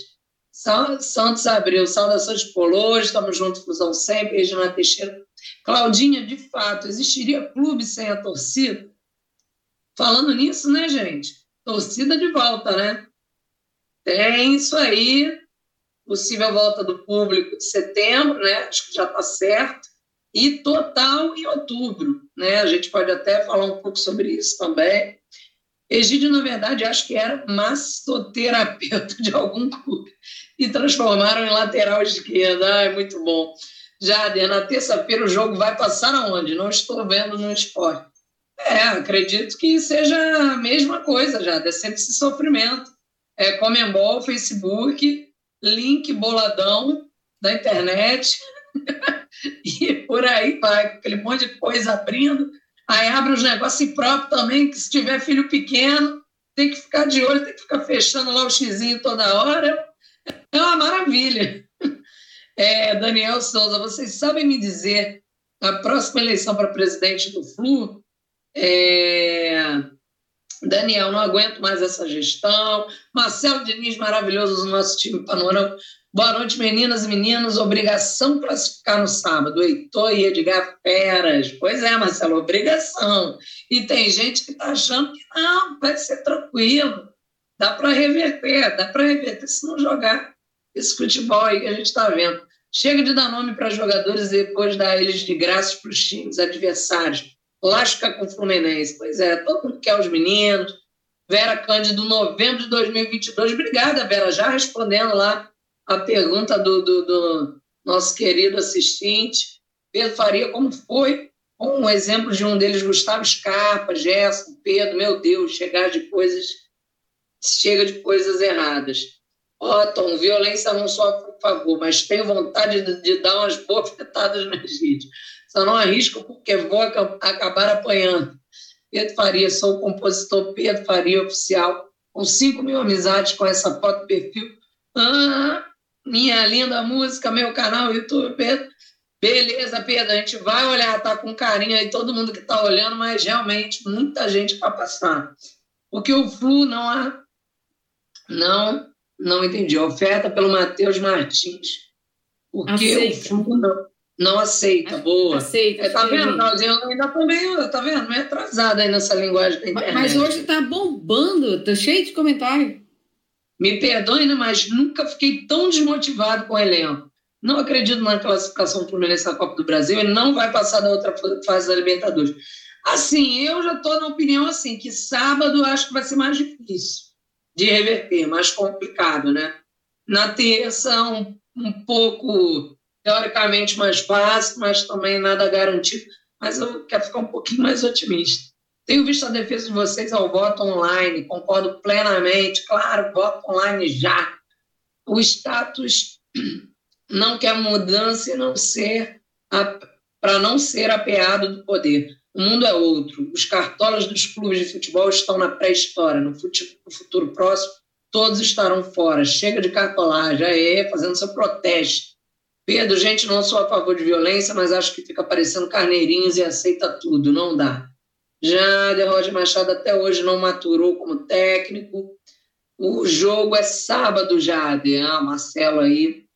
Santos Abreu, saudações Polores, estamos juntos, fusão sempre, Regina Teixeira. Claudinha, de fato, existiria clube sem a torcida? Falando nisso, né, gente? Torcida de volta, né? Tem isso aí, possível volta do público de setembro, né? Acho que já está certo. E total em outubro, né? A gente pode até falar um pouco sobre isso também. Egídio, na verdade, acho que era massoterapeuta de algum clube e transformaram em lateral esquerda. é muito bom. Jader, na terça-feira o jogo vai passar aonde? Não estou vendo no esporte. É, acredito que seja a mesma coisa, Jader, sempre esse sofrimento. É Comembol, Facebook, link boladão da internet [laughs] e por aí vai, aquele monte de coisa abrindo. Aí abre os negócios próprio também, que se tiver filho pequeno, tem que ficar de olho, tem que ficar fechando lá o xizinho toda hora. É uma maravilha. [laughs] É, Daniel Souza, vocês sabem me dizer a próxima eleição para presidente do Flu? É... Daniel, não aguento mais essa gestão. Marcelo Diniz, maravilhoso do nosso time panorama. Boa noite, meninas e meninos. Obrigação classificar no sábado. Heitor e Edgar Feras. Pois é, Marcelo, obrigação. E tem gente que está achando que não, vai ser tranquilo. Dá para reverter, dá para reverter se não jogar esse futebol aí que a gente está vendo. Chega de dar nome para jogadores e depois dar eles de graça para os times adversários. Lasca com o Fluminense. Pois é, todo mundo quer os meninos. Vera Cândido, novembro de 2022. Obrigada, Vera, já respondendo lá a pergunta do, do, do nosso querido assistente. Pedro Faria, como foi? Um exemplo de um deles, Gustavo Scarpa, Gerson, Pedro, meu Deus, chegar de coisas, chega de coisas erradas. Otton, violência não só por favor, mas tenho vontade de, de dar umas bofetadas [laughs] no Egídio. Só não arrisco porque vou acabar apanhando. Pedro Faria, sou o compositor Pedro Faria Oficial, com 5 mil amizades com essa foto perfil. Ah, minha linda música, meu canal YouTube, Pedro. Beleza, Pedro, a gente vai olhar, tá com carinho aí todo mundo que está olhando, mas realmente muita gente para passar. Porque o Flu não há, não não entendi. Oferta pelo Matheus Martins. Porque aceita. o fundo não, não aceita. Boa. Aceita. É, tá vendo? Eu ainda estou meio, tá vendo? Meio atrasada aí nessa linguagem da internet. Mas hoje está bombando, tá cheio de comentário. Me perdoe, né, mas nunca fiquei tão desmotivado com o elenco. Não acredito na classificação do Fluminense na Copa do Brasil. Ele não vai passar da outra fase da Libertadores. Assim, eu já estou na opinião assim, que sábado acho que vai ser mais difícil de reverter, mais complicado, né? Na terça, um, um pouco teoricamente mais fácil, mas também nada garantido. Mas eu quero ficar um pouquinho mais otimista. Tenho visto a defesa de vocês ao voto online, concordo plenamente. Claro, voto online já. O status não quer mudança e não ser para não ser apeado do poder. O mundo é outro. Os cartolas dos clubes de futebol estão na pré-história. No, no futuro próximo, todos estarão fora. Chega de cartolagem, é, fazendo seu protesto. Pedro, gente, não sou a favor de violência, mas acho que fica parecendo carneirinhos e aceita tudo. Não dá. Já de Roger Machado até hoje não maturou como técnico. O jogo é sábado, Jade. Ah, Marcelo aí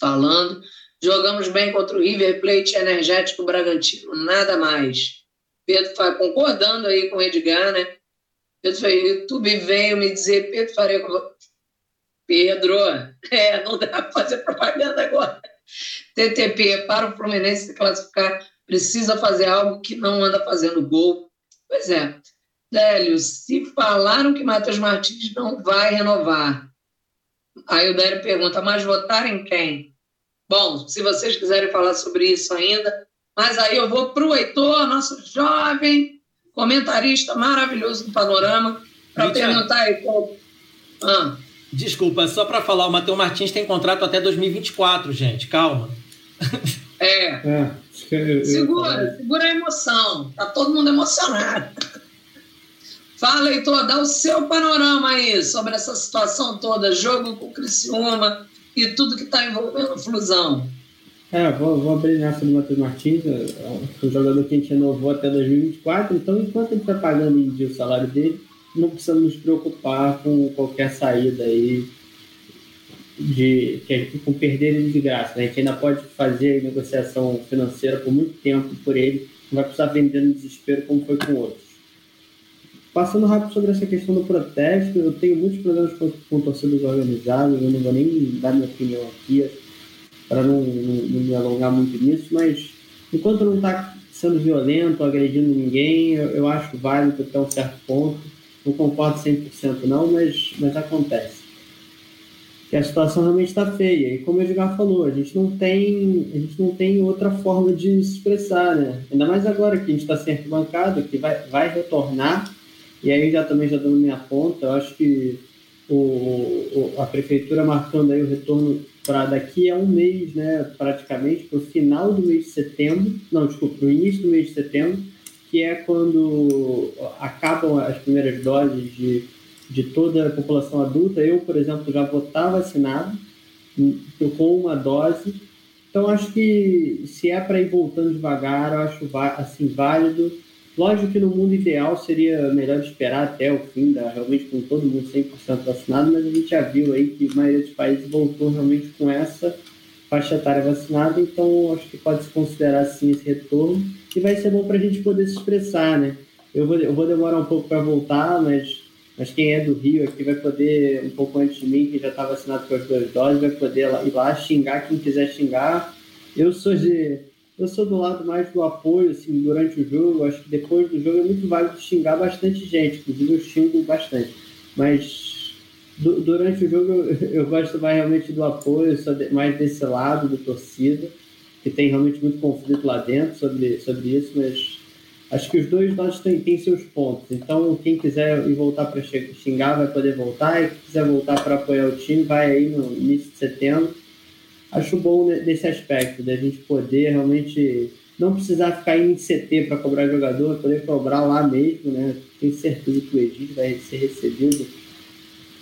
falando. Jogamos bem contra o River Plate Energético Bragantino, nada mais. Pedro concordando aí com o Edgar, né? Pedro Faria, YouTube veio me dizer, Pedro Faria, Pedro, [laughs] é, não dá para fazer propaganda agora. TTP, para o Fluminense se classificar, precisa fazer algo que não anda fazendo gol. Pois é. Délio, se falaram que Matheus Martins não vai renovar, aí o Délio pergunta, mas votar em quem? Bom, se vocês quiserem falar sobre isso ainda, mas aí eu vou para o Heitor, nosso jovem comentarista maravilhoso do Panorama, para perguntar, Heitor. Ah. Desculpa, só para falar, o Matheus Martins tem contrato até 2024, gente, calma. É. é segura, segura a emoção, tá todo mundo emocionado. Fala, Heitor, dá o seu panorama aí sobre essa situação toda, jogo com o Criciúma, e tudo que está envolvendo Flusão. É, vou, vou abrir nessa do Matheus Martins, é, é um jogador que a gente renovou até 2024, então enquanto ele está pagando em dia o salário dele, não precisamos nos preocupar com qualquer saída aí de que com perder ele de graça. Né? A gente ainda pode fazer negociação financeira por muito tempo por ele, não vai precisar vender no desespero como foi com outros. Passando rápido sobre essa questão do protesto, eu tenho muitos problemas com, com torcidas organizadas, eu não vou nem dar minha opinião aqui, para não, não, não, me alongar muito nisso, mas enquanto não está sendo violento, agredindo ninguém, eu, eu, acho válido até um certo ponto. Não concordo 100% não, mas, mas acontece. E a situação realmente está feia. E como o Edgar falou, a gente não tem, a gente não tem outra forma de se expressar, né? Ainda mais agora que a gente está sem arquibancada, que vai, vai retornar e aí já também já dando minha ponta, eu acho que o, o, a prefeitura marcando aí o retorno para daqui a um mês, né, praticamente, para o final do mês de setembro, não, desculpa, para o início do mês de setembro, que é quando acabam as primeiras doses de, de toda a população adulta. Eu, por exemplo, já vou estar vacinado com uma dose. Então, acho que se é para ir voltando devagar, eu acho assim, válido Lógico que no mundo ideal seria melhor esperar até o fim, da, realmente com todo mundo 100% vacinado, mas a gente já viu aí que a maioria dos países voltou realmente com essa faixa etária vacinada, então acho que pode se considerar sim esse retorno e vai ser bom para a gente poder se expressar, né? Eu vou, eu vou demorar um pouco para voltar, mas, mas quem é do Rio aqui vai poder, um pouco antes de mim, que já está vacinado com as duas doses, vai poder ir lá xingar quem quiser xingar. Eu sou de eu sou do lado mais do apoio, assim, durante o jogo. Acho que depois do jogo é muito válido xingar bastante gente, inclusive eu xingo bastante. Mas durante o jogo eu, eu, gosto mais realmente do apoio, sou de, mais desse lado do torcida, que tem realmente muito conflito lá dentro sobre, sobre isso, mas acho que os dois lados têm, têm seus pontos. Então, quem quiser ir voltar para xingar vai poder voltar, e quem quiser voltar para apoiar o time vai aí no início de setembro acho bom nesse aspecto, da gente poder realmente não precisar ficar indo em CT para cobrar jogador, poder cobrar lá mesmo, né? Tenho certeza que o Egídio vai ser recebido.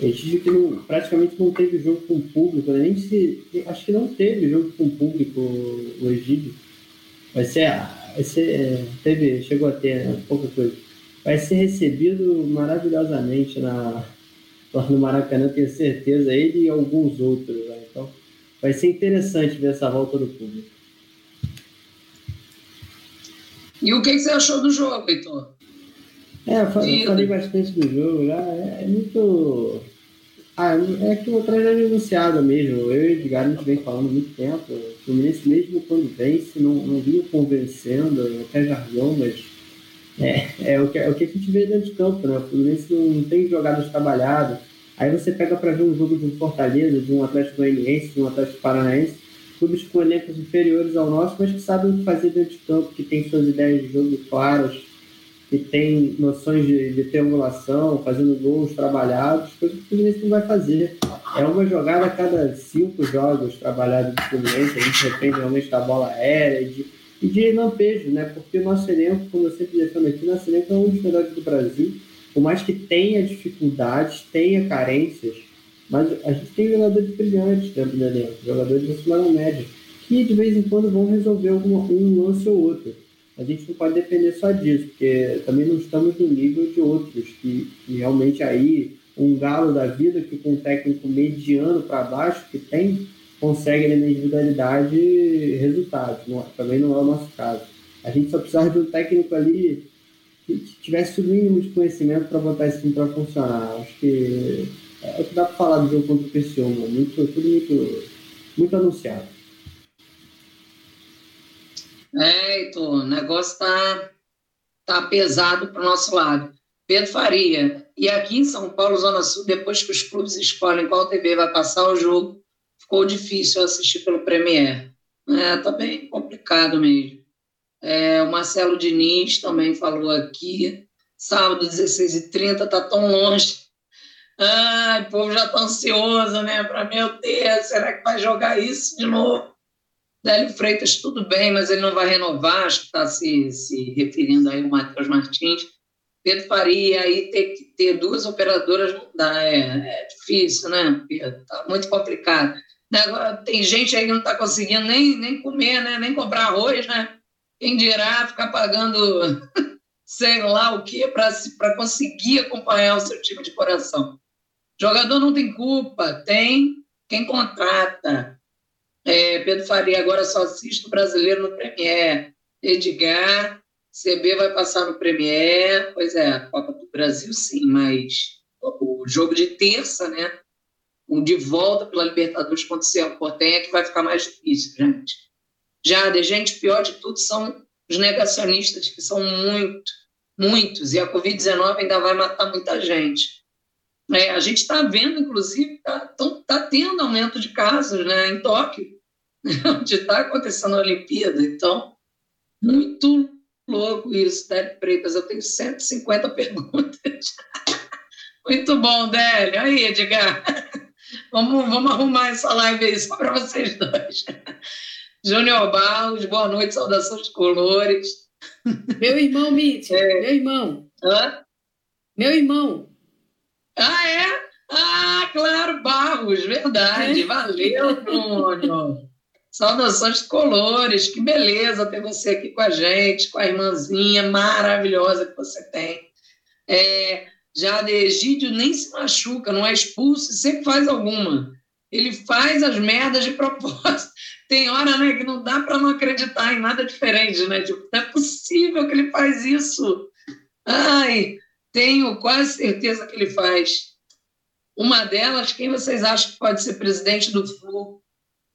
O Egídio que não, praticamente não teve jogo com público, né? nem se. Acho que não teve jogo com público o Egídio. Vai ser. Vai ser teve, chegou a ter né? pouca coisa. Vai ser recebido maravilhosamente na, lá no Maracanã, tenho certeza, ele e alguns outros. Né? Então, vai ser interessante ver essa volta do público. E o que, você achou do jogo, Heitor? É, eu falei, falei bastante do jogo já. É, é muito. Ah, é que o treino é anunciado mesmo. Eu e o Edgar a gente vem falando muito tempo. O Fluminense, mesmo quando vence, não, não vinha convencendo, até jargão, mas é, é, o que, é o que a gente vê dentro de campo, né? O Fluminense não tem jogadas trabalhadas Aí você pega para ver um jogo de um Fortaleza, de um Atlético Goianiense, de um Atlético Paranaense, clubes com elencos inferiores ao nosso, mas que sabem o que fazer dentro de campo, que têm suas ideias de jogo claras, que têm noções de, de triangulação, fazendo gols trabalhados, coisa que o Fluminense não vai fazer. É uma jogada a cada cinco jogos trabalhados do Fluminense, a gente depende realmente da bola aérea de, e de lampejo, né? Porque o nosso elenco, como eu sempre defendo aqui, o nosso elenco é um dos melhores do Brasil, por mais que tenha dificuldades, tenha carências, mas a gente tem jogadores brilhantes dentro do elenco, jogadores acima da média, que de vez em quando vão resolver alguma, um lance ou outro. A gente não pode depender só disso, porque também não estamos no nível de outros, que, que realmente aí um galo da vida que com um técnico mediano para baixo que tem, consegue na individualidade resultados. Não, também não é o nosso caso. A gente só precisava de um técnico ali que tivesse o mínimo de conhecimento para botar esse time para funcionar. Acho que é o que dá para falar do jogo contra o Criciúma. Muito, tudo muito, muito anunciado. É, Heitor, o negócio tá, tá pesado para o nosso lado. Pedro Faria, e aqui em São Paulo, Zona Sul, depois que os clubes escolhem qual TV vai passar o jogo, ficou difícil assistir pelo Premier. É, tá bem complicado mesmo. É, o Marcelo Diniz também falou aqui, sábado 16h30 tá tão longe Ai, o povo já está ansioso, né? Para, meu Deus, será que vai jogar isso de novo? Délio Freitas, tudo bem, mas ele não vai renovar, acho que está se, se referindo aí o Matheus Martins. Pedro Faria, aí ter que ter duas operadoras não dá, é, é difícil, né, Pedro? Está muito complicado. Agora, tem gente aí que não está conseguindo nem, nem comer, né? nem comprar arroz, né? Quem dirá ficar pagando [laughs] sei lá o que para conseguir acompanhar o seu time de coração. Jogador não tem culpa, tem quem contrata. É, Pedro Faria agora só assiste o brasileiro no Premier. Edgar, CB vai passar no Premier. Pois é, Copa do Brasil sim, mas o jogo de terça, né? O de volta pela Libertadores contra o Cerro Portenha é que vai ficar mais difícil, gente. Já, de gente, pior de tudo são os negacionistas, que são muito, muitos, e a Covid-19 ainda vai matar muita gente. É, a gente está vendo, inclusive, está tá tendo aumento de casos né, em Tóquio, [laughs] onde está acontecendo a Olimpíada. Então, muito louco isso, Délio Freitas. Eu tenho 150 [laughs] perguntas. muito bom, Délio. Aí, Edgar. [laughs] Vamos, vamos arrumar essa live aí só para vocês dois. Júnior Barros, boa noite, saudações de colores. Meu irmão, Mitch, é. meu irmão. Hã? Meu irmão. Ah, é? Ah, claro, Barros, verdade. É. Valeu, Bruno. Saudações colores, que beleza ter você aqui com a gente, com a irmãzinha maravilhosa que você tem. É, já de Egídio nem se machuca, não é expulso, sempre faz alguma. Ele faz as merdas de propósito. [laughs] Tem hora né, que não dá para não acreditar em nada diferente, né? Tipo, não é possível que ele faz isso. Ai, tenho quase certeza que ele faz. Uma delas, quem vocês acham que pode ser presidente do Flu?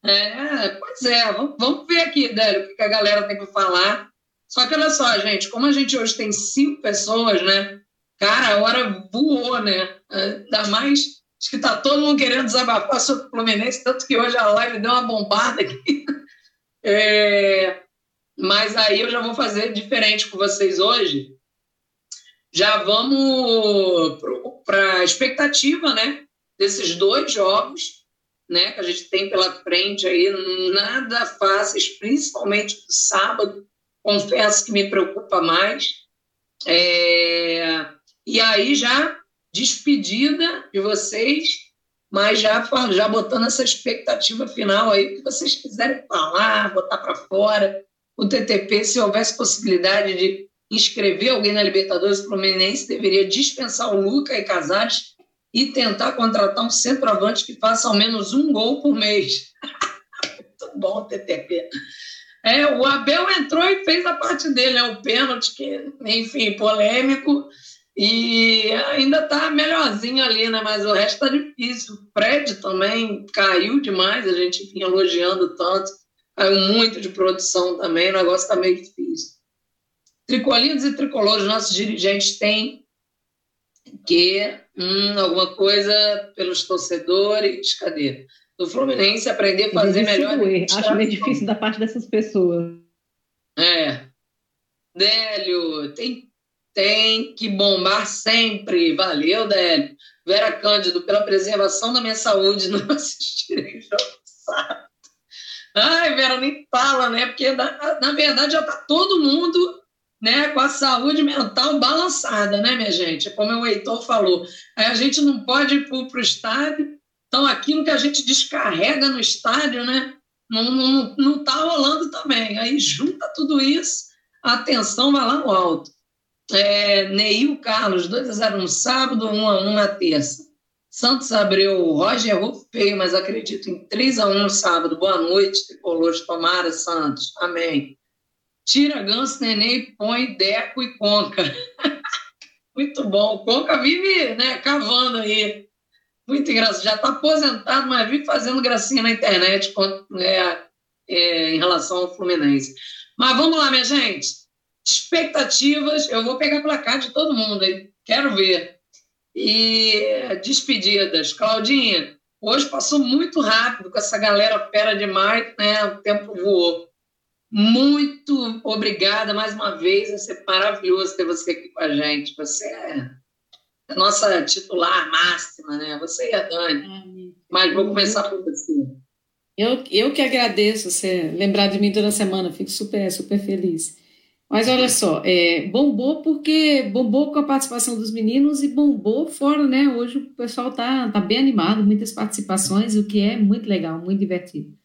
É, pois é, vamos, ver aqui, Délio, o que a galera tem para falar. Só que olha só, gente, como a gente hoje tem cinco pessoas, né? Cara, a hora voou, né? Ainda mais, acho que tá todo mundo querendo desabafar sobre o Fluminense, tanto que hoje a live deu uma bombada aqui. [laughs] É, mas aí eu já vou fazer diferente com vocês hoje já vamos para a expectativa né, desses dois jogos né, que a gente tem pela frente aí, nada fáceis, principalmente no sábado, confesso que me preocupa mais. É, e aí já despedida de vocês, mas já, já botando essa expectativa final aí, que vocês quiserem falar, botar para fora. O TTP, se houvesse possibilidade de inscrever alguém na Libertadores, Fluminense deveria dispensar o Luca e Casares e tentar contratar um centroavante que faça ao menos um gol por mês. [laughs] Muito bom, TTP. É, o Abel entrou e fez a parte dele, é né? o pênalti, que, enfim, polêmico, e ainda está melhorzinho ali, né? Mas o resto está difícil. O Fred também caiu demais, a gente vinha elogiando tanto, caiu muito de produção também, o negócio está meio difícil. Tricolinos e tricolores, nossos dirigentes têm que hum, alguma coisa pelos torcedores. Cadê? do Fluminense, aprender a fazer melhor. Acho meio difícil da parte dessas pessoas. É. Délio, tem, tem que bombar sempre. Valeu, Délio. Vera Cândido, pela preservação da minha saúde, [laughs] não assistirei jogos Ai, Vera, nem fala, né? Porque, na, na verdade, já está todo mundo né, com a saúde mental balançada, né, minha gente? Como o Heitor falou. A gente não pode ir para o estádio, então aquilo que a gente descarrega no estádio, né, não está tá rolando também. Aí junta tudo isso, a atenção vai lá no alto. É, Neil Carlos, 2 a 0 no sábado, 1 a 1 na terça. Santos abriu, Roger errou feio, mas acredito em 3 a 1 no sábado. Boa noite, tricolores, tomara, Santos. Amém. Tira Ganso, Neném, põe Deco e Conca. [laughs] Muito bom. O Conca vive né, cavando aí. Muito engraçado. Já está aposentado, mas vive fazendo gracinha na internet é, é, em relação ao Fluminense. Mas vamos lá, minha gente. Expectativas. Eu vou pegar placar de todo mundo, hein? Quero ver. E despedidas. Claudinha, hoje passou muito rápido com essa galera fera demais, né? O tempo voou. Muito obrigada mais uma vez. Vai ser maravilhoso ter você aqui com a gente. Você é a nossa titular máxima, né? Você e a Dani. Mas vou começar por você. Eu, eu que agradeço você lembrar de mim toda semana. Fico super, super feliz. Mas olha só, é, bombou porque bombou com a participação dos meninos e bombou fora, né? Hoje o pessoal tá, tá bem animado, muitas participações, o que é muito legal, muito divertido.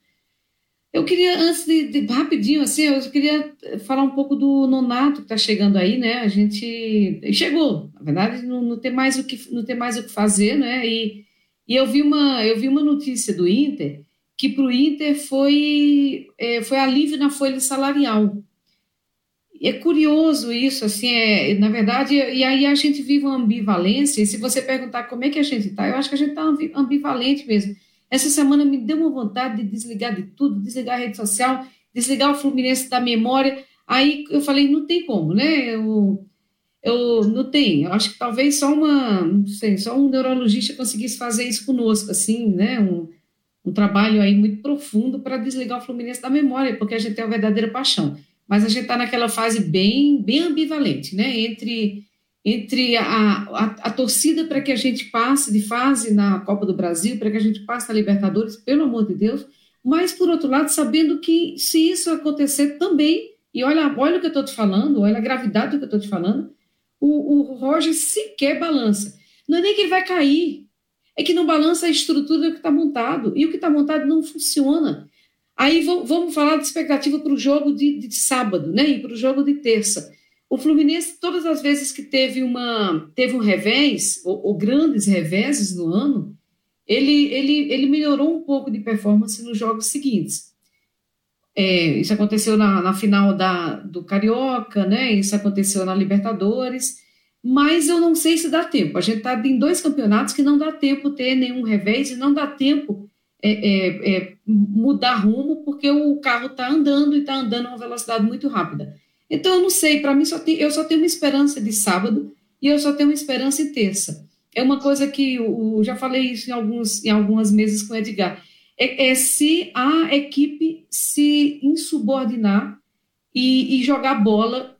Eu queria, antes de, de, rapidinho, assim, eu queria falar um pouco do Nonato que está chegando aí, né? A gente chegou, na verdade, não, não, tem mais o que não tem mais o que fazer, né? E, e eu vi uma eu vi uma notícia do Inter que para o Inter foi é, foi alívio na folha salarial. E é curioso isso, assim, é, na verdade, e aí a gente vive uma ambivalência. E se você perguntar como é que a gente está, eu acho que a gente está ambivalente mesmo essa semana me deu uma vontade de desligar de tudo, desligar a rede social, desligar o Fluminense da memória. Aí eu falei, não tem como, né? Eu, eu não tem. Eu acho que talvez só uma, não sei, só um neurologista conseguisse fazer isso conosco, assim, né? Um, um trabalho aí muito profundo para desligar o Fluminense da memória, porque a gente tem uma verdadeira paixão. Mas a gente está naquela fase bem, bem ambivalente, né? Entre entre a, a, a torcida para que a gente passe de fase na Copa do Brasil, para que a gente passe na Libertadores, pelo amor de Deus, mas, por outro lado, sabendo que se isso acontecer também, e olha, olha o que eu estou te falando, olha a gravidade do que eu estou te falando, o, o Roger sequer balança. Não é nem que ele vai cair, é que não balança a estrutura que está montado, e o que está montado não funciona. Aí vamos falar de expectativa para o jogo de, de sábado, né? E para o jogo de terça. O Fluminense, todas as vezes que teve, uma, teve um revés, ou, ou grandes reveses no ano, ele, ele, ele melhorou um pouco de performance nos jogos seguintes. É, isso aconteceu na, na final da, do Carioca, né? isso aconteceu na Libertadores, mas eu não sei se dá tempo. A gente está em dois campeonatos que não dá tempo ter nenhum revés e não dá tempo é, é, é mudar rumo, porque o carro está andando e está andando a uma velocidade muito rápida. Então, eu não sei, para mim, só tem, eu só tenho uma esperança de sábado e eu só tenho uma esperança em terça. É uma coisa que eu, já falei isso em, alguns, em algumas mesas com o Edgar. É, é se a equipe se insubordinar e, e, jogar bola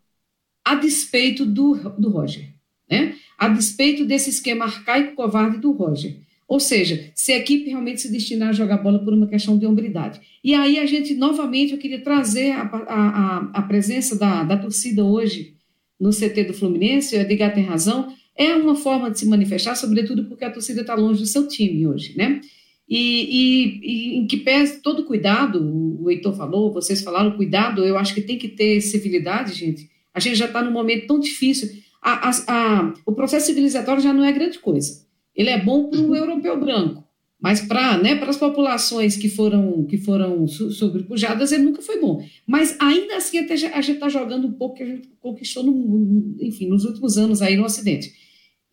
a despeito do, do Roger, né? a despeito desse esquema arcaico covarde do Roger. Ou seja, se a equipe realmente se destinar a jogar bola por uma questão de hombridade. E aí a gente, novamente, eu queria trazer a, a, a presença da, da torcida hoje no CT do Fluminense, o Edgar tem razão, é uma forma de se manifestar, sobretudo porque a torcida está longe do seu time hoje, né? E, e, e, em que pese todo cuidado, o Heitor falou, vocês falaram, cuidado, eu acho que tem que ter civilidade, gente. A gente já está num momento tão difícil. A, a, a, o processo civilizatório já não é grande coisa. Ele é bom para o uhum. europeu branco, mas para né, as populações que foram, que foram sobrepujadas, ele nunca foi bom. Mas ainda assim, até a gente está jogando um pouco que a gente conquistou, no, enfim, nos últimos anos aí no Ocidente.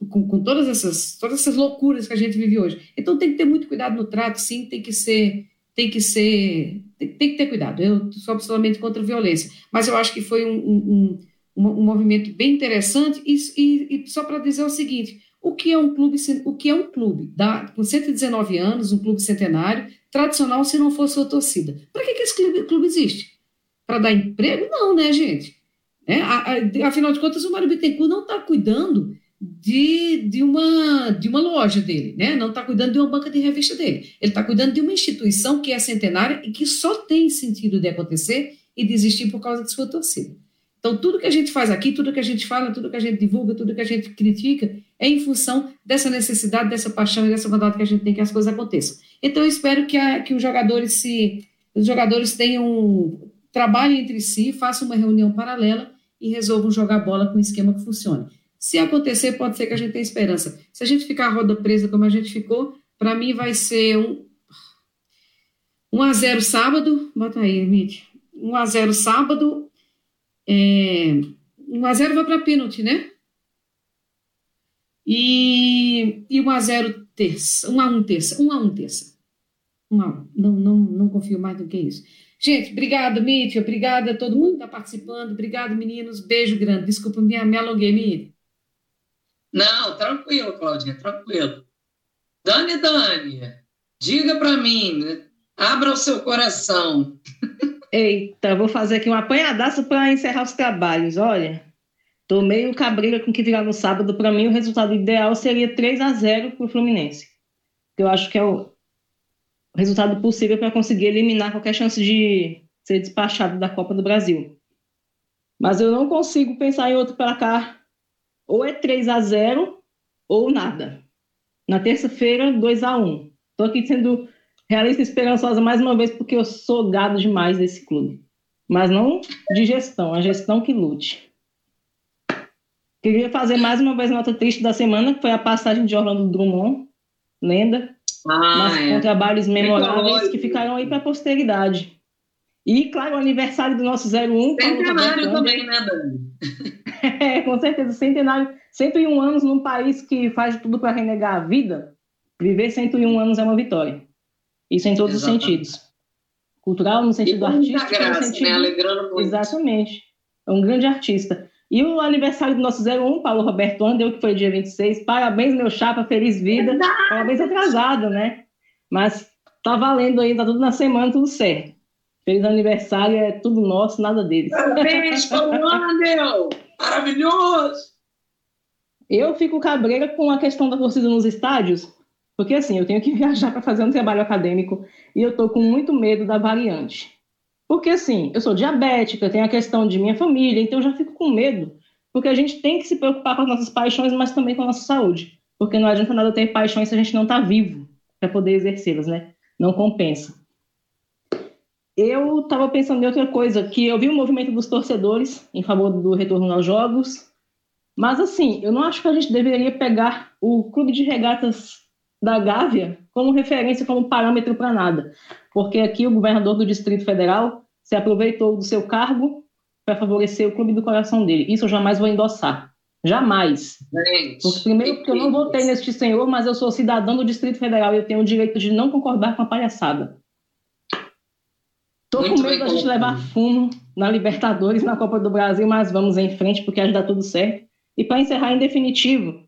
Com, com, todas, essas, todas essas loucuras que a gente vive hoje. Então tem que ter muito cuidado no trato, sim, tem que ser, tem que ser, tem, tem que ter cuidado. Eu sou absolutamente contra a violência, mas eu acho que foi um, um, um, um movimento bem interessante. E, e, e só para dizer o seguinte: o que é um clube, o que é um clube? Da, com 119 anos, um clube centenário, tradicional se não fosse sua torcida. Para que, que esse clube, clube existe? Para dar emprego? Não, né, gente? É, a, a, afinal de contas, o Mário Bittencourt não está cuidando de, de, uma, de uma loja dele, né? não está cuidando de uma banca de revista dele. Ele está cuidando de uma instituição que é centenária e que só tem sentido de acontecer e de existir por causa de sua torcida. Então, tudo que a gente faz aqui, tudo que a gente fala, tudo que a gente divulga, tudo que a gente critica, é em função dessa necessidade, dessa paixão e dessa vontade que a gente tem que as coisas aconteçam. Então, eu espero que, a, que os jogadores se os jogadores tenham trabalhem entre si, façam uma reunião paralela e resolvam jogar bola com um esquema que funcione. Se acontecer, pode ser que a gente tenha esperança. Se a gente ficar a roda presa como a gente ficou, para mim vai ser um 1 a 0 sábado, bota aí, Mitch. 1 a 0 sábado, é, 1 a 0 vai para pênalti, né? E, e 1 a 0 terça, 1 a 1 terça, 1 a 1 terça. 1 a 1. Não, não, não confio mais do que isso. Gente, obrigada, Mítia, obrigada a todo mundo que está participando, obrigado, meninos, beijo grande. Desculpa, me, me alonguei, Mítia. Não, tranquilo, Claudinha, tranquilo. Dani, Dani, diga para mim, abra o seu coração. [laughs] Eita, vou fazer aqui um apanhadaço para encerrar os trabalhos. Olha, tô meio cabreira com o que virar no sábado. Para mim, o resultado ideal seria 3 a 0 para o Fluminense. Eu acho que é o resultado possível para conseguir eliminar qualquer chance de ser despachado da Copa do Brasil. Mas eu não consigo pensar em outro placar. Ou é 3 a 0 ou nada. Na terça-feira, 2 a 1 Estou aqui sendo realista esperançosa mais uma vez, porque eu sou gado demais desse clube. Mas não de gestão, a gestão que lute. Queria fazer mais uma vez nota triste da semana, que foi a passagem de Orlando Drummond, lenda, ah, mas é. com trabalhos memoráveis que ficaram aí para a posteridade. E, claro, o aniversário do nosso 01. Centenário também, né, Dani? [laughs] é, com certeza, centenário. 101 anos num país que faz tudo para renegar a vida. Viver 101 anos é uma vitória. Isso em todos Exatamente. os sentidos. Cultural, no sentido artístico. Graça, no sentido... né? Alegrando muito. Exatamente. É um grande artista. E o aniversário do nosso 01, Paulo Roberto Andel, que foi dia 26. Parabéns, meu chapa, feliz vida. Verdade. Parabéns atrasado, né? Mas tá valendo aí, tá tudo na semana, tudo certo. Feliz aniversário, é tudo nosso, nada deles. Parabéns, Paulo Andel! Maravilhoso! Eu fico cabreira com a questão da torcida nos estádios, porque assim, eu tenho que [laughs] viajar para fazer um trabalho acadêmico e eu tô com muito medo da variante. Porque, assim, eu sou diabética, tenho a questão de minha família, então eu já fico com medo. Porque a gente tem que se preocupar com as nossas paixões, mas também com a nossa saúde. Porque não adianta nada ter paixões se a gente não está vivo para poder exercê-las, né? Não compensa. Eu estava pensando em outra coisa, que eu vi o movimento dos torcedores em favor do retorno aos jogos, mas assim, eu não acho que a gente deveria pegar o clube de regatas da Gávea como referência, como parâmetro para nada porque aqui o governador do Distrito Federal se aproveitou do seu cargo para favorecer o clube do coração dele. Isso eu jamais vou endossar. Jamais. Gente, porque, primeiro, porque eu não votei neste senhor, mas eu sou cidadão do Distrito Federal e eu tenho o direito de não concordar com a palhaçada. Estou com medo da gente levar fumo na Libertadores, na Copa do Brasil, mas vamos em frente porque acho que dá tudo certo. E para encerrar em definitivo,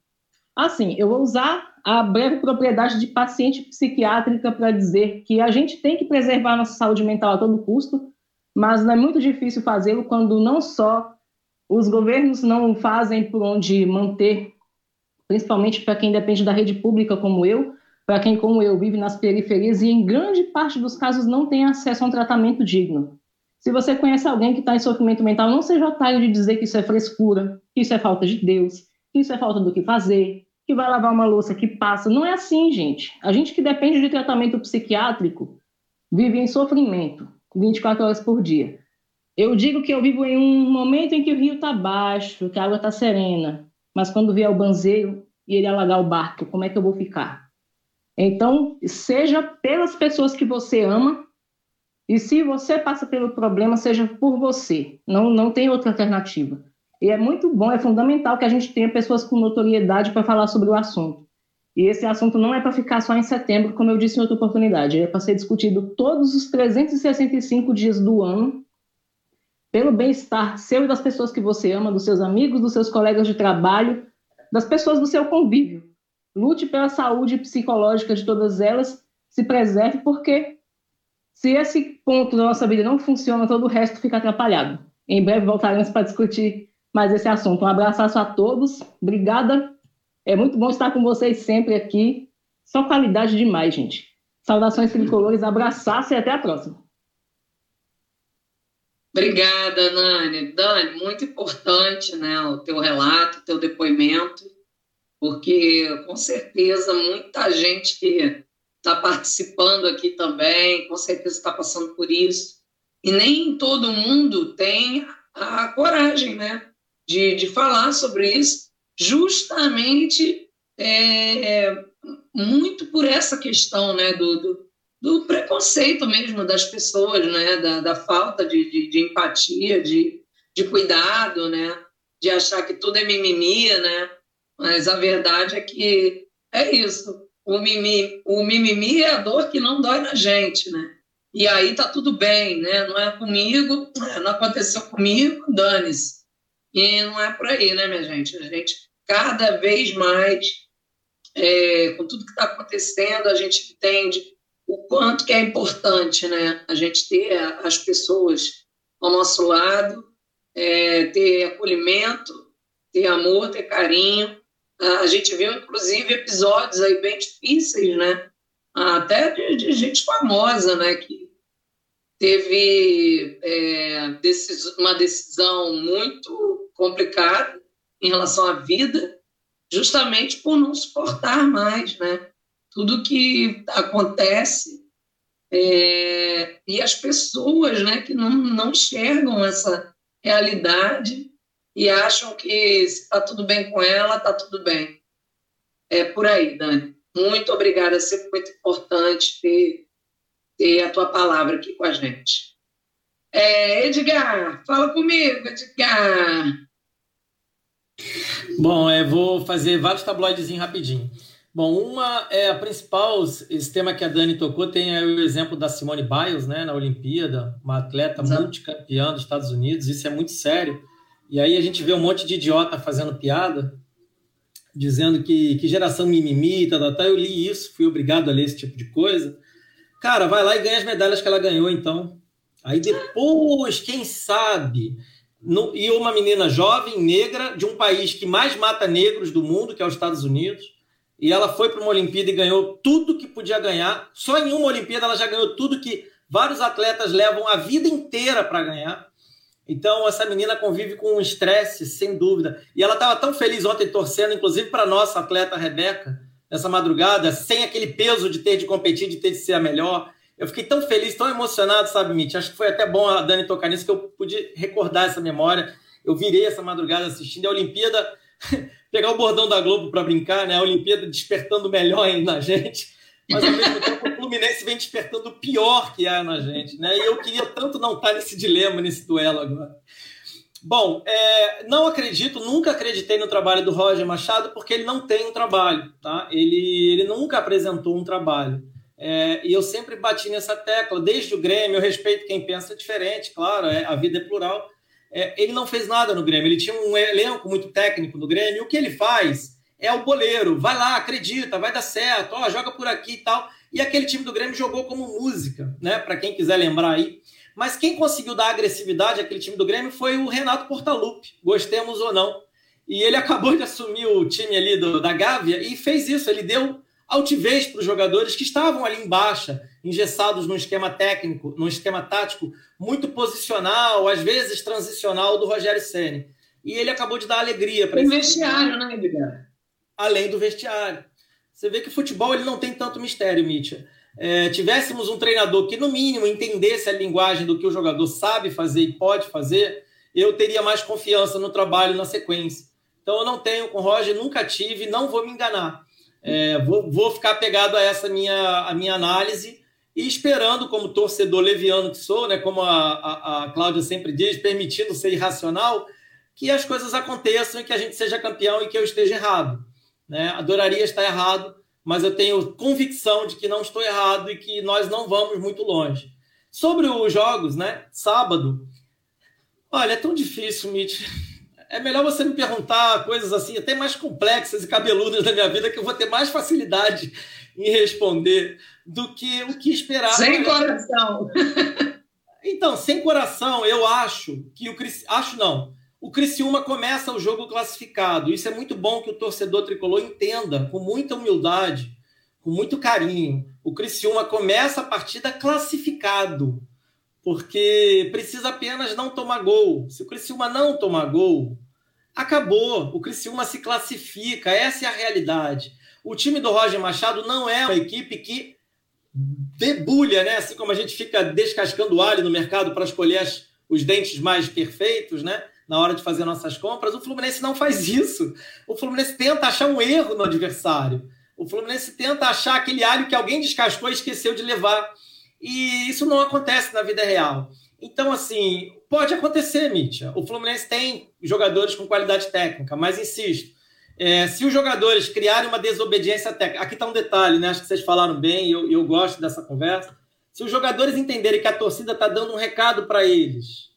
assim, eu vou usar a breve propriedade de paciente psiquiátrica para dizer que a gente tem que preservar nossa saúde mental a todo custo, mas não é muito difícil fazê-lo quando não só os governos não fazem por onde manter, principalmente para quem depende da rede pública como eu, para quem como eu vive nas periferias e em grande parte dos casos não tem acesso a um tratamento digno. Se você conhece alguém que está em sofrimento mental, não seja otário de dizer que isso é frescura, que isso é falta de Deus, isso é falta do que fazer, que vai lavar uma louça que passa. Não é assim, gente. A gente que depende de tratamento psiquiátrico vive em sofrimento 24 horas por dia. Eu digo que eu vivo em um momento em que o rio está baixo, que a água está serena, mas quando vier o banzeiro e ele alagar o barco, como é que eu vou ficar? Então, seja pelas pessoas que você ama, e se você passa pelo problema, seja por você. Não, não tem outra alternativa. E é muito bom, é fundamental que a gente tenha pessoas com notoriedade para falar sobre o assunto. E esse assunto não é para ficar só em setembro, como eu disse em outra oportunidade, é para ser discutido todos os 365 dias do ano, pelo bem-estar seu e das pessoas que você ama, dos seus amigos, dos seus colegas de trabalho, das pessoas do seu convívio. Lute pela saúde psicológica de todas elas, se preserve, porque se esse ponto da nossa vida não funciona, todo o resto fica atrapalhado. Em breve voltaremos para discutir mais esse assunto. Um abraço a todos, obrigada. É muito bom estar com vocês sempre aqui. Só qualidade demais, gente. Saudações tricolores, abraçaço e até a próxima. Obrigada, Nani. Dani, muito importante né, o teu relato, o teu depoimento, porque com certeza muita gente que está participando aqui também, com certeza está passando por isso. E nem todo mundo tem a coragem né, de, de falar sobre isso, justamente é, muito por essa questão né, do, do do preconceito mesmo das pessoas, né? da, da falta de, de, de, empatia, de, de cuidado, né? de achar que tudo é mimimi, né? mas a verdade é que é isso. O mimimi, o mimimi é a dor que não dói na gente, né? E aí tá tudo bem, né? Não é comigo, não aconteceu comigo, dane-se. E não é por aí, né, minha gente? A gente, cada vez mais, é, com tudo que está acontecendo, a gente entende o quanto que é importante né, a gente ter as pessoas ao nosso lado, é, ter acolhimento, ter amor, ter carinho. A gente viu, inclusive, episódios aí bem difíceis, né? Até de, de gente famosa, né? Que teve é, decis uma decisão muito complicada em relação à vida, justamente por não suportar mais, né? tudo que acontece é, e as pessoas né, que não, não enxergam essa realidade e acham que se está tudo bem com ela, está tudo bem. É por aí, Dani. Muito obrigada, é sempre muito importante ter, ter a tua palavra aqui com a gente. É, Edgar, fala comigo, Edgar. Bom, é, vou fazer vários tabloides rapidinho. Bom, uma é a principal, esse tema que a Dani tocou, tem o exemplo da Simone Biles, né, na Olimpíada, uma atleta Exato. multicampeã dos Estados Unidos, isso é muito sério. E aí a gente vê um monte de idiota fazendo piada, dizendo que, que geração mimimi, tá, tá, tá. Eu li isso, fui obrigado a ler esse tipo de coisa. Cara, vai lá e ganha as medalhas que ela ganhou, então. Aí depois, quem sabe, no, e uma menina jovem, negra, de um país que mais mata negros do mundo, que é os Estados Unidos, e ela foi para uma Olimpíada e ganhou tudo que podia ganhar. Só em uma Olimpíada ela já ganhou tudo que vários atletas levam a vida inteira para ganhar. Então, essa menina convive com um estresse, sem dúvida. E ela estava tão feliz ontem torcendo, inclusive para nossa atleta Rebeca, nessa madrugada, sem aquele peso de ter de competir, de ter de ser a melhor. Eu fiquei tão feliz, tão emocionado, sabe, Mitch? Acho que foi até bom a Dani tocar nisso, que eu pude recordar essa memória. Eu virei essa madrugada assistindo a Olimpíada [laughs] pegar o bordão da Globo para brincar, né? A Olimpíada despertando melhor ainda na gente, mas ao mesmo tempo o Fluminense vem despertando o pior que há na gente, né? E eu queria tanto não estar nesse dilema, nesse duelo agora. Bom, é, não acredito, nunca acreditei no trabalho do Roger Machado porque ele não tem um trabalho, tá? Ele, ele nunca apresentou um trabalho. É, e eu sempre bati nessa tecla, desde o Grêmio, eu respeito quem pensa diferente, claro, é, a vida é plural, é, ele não fez nada no Grêmio. Ele tinha um elenco muito técnico no Grêmio. E o que ele faz é o boleiro. Vai lá, acredita, vai dar certo. Ó, joga por aqui e tal. E aquele time do Grêmio jogou como música, né? Para quem quiser lembrar aí. Mas quem conseguiu dar agressividade àquele time do Grêmio foi o Renato Portaluppi, gostemos ou não. E ele [laughs] acabou de assumir o time ali do, da Gávea e fez isso. Ele deu altivez para os jogadores que estavam ali embaixo, engessados num esquema técnico, num esquema tático muito posicional, às vezes transicional do Rogério Ceni. E ele acabou de dar alegria para esse vestiário, né, Edgar? Além do vestiário. Você vê que o futebol ele não tem tanto mistério, Mítia. É, tivéssemos um treinador que, no mínimo, entendesse a linguagem do que o jogador sabe fazer e pode fazer, eu teria mais confiança no trabalho na sequência. Então, eu não tenho com o Roger, nunca tive, não vou me enganar. É, vou, vou ficar pegado a essa minha, a minha análise e esperando, como torcedor leviano que sou, né, como a, a, a Cláudia sempre diz, permitindo ser irracional, que as coisas aconteçam e que a gente seja campeão e que eu esteja errado. Né? Adoraria estar errado, mas eu tenho convicção de que não estou errado e que nós não vamos muito longe. Sobre os jogos, né? Sábado, Olha, é tão difícil, Mitch. É melhor você me perguntar coisas assim, até mais complexas e cabeludas da minha vida, que eu vou ter mais facilidade em responder do que o que esperar. Sem coração. Então, sem coração, eu acho que o acho não. O Criciúma começa o jogo classificado. Isso é muito bom que o torcedor tricolor entenda com muita humildade, com muito carinho. O Criciúma começa a partida classificado, porque precisa apenas não tomar gol. Se o Criciúma não tomar gol, acabou. O Criciúma se classifica. Essa é a realidade. O time do Roger Machado não é uma equipe que debulha, né? Assim como a gente fica descascando alho no mercado para escolher as, os dentes mais perfeitos, né? Na hora de fazer nossas compras, o Fluminense não faz isso. O Fluminense tenta achar um erro no adversário. O Fluminense tenta achar aquele alho que alguém descascou e esqueceu de levar. E isso não acontece na vida real. Então, assim, pode acontecer, Mítia. O Fluminense tem jogadores com qualidade técnica, mas insisto, é, se os jogadores criarem uma desobediência técnica, aqui está um detalhe, né? Acho que vocês falaram bem eu, eu gosto dessa conversa. Se os jogadores entenderem que a torcida está dando um recado para eles,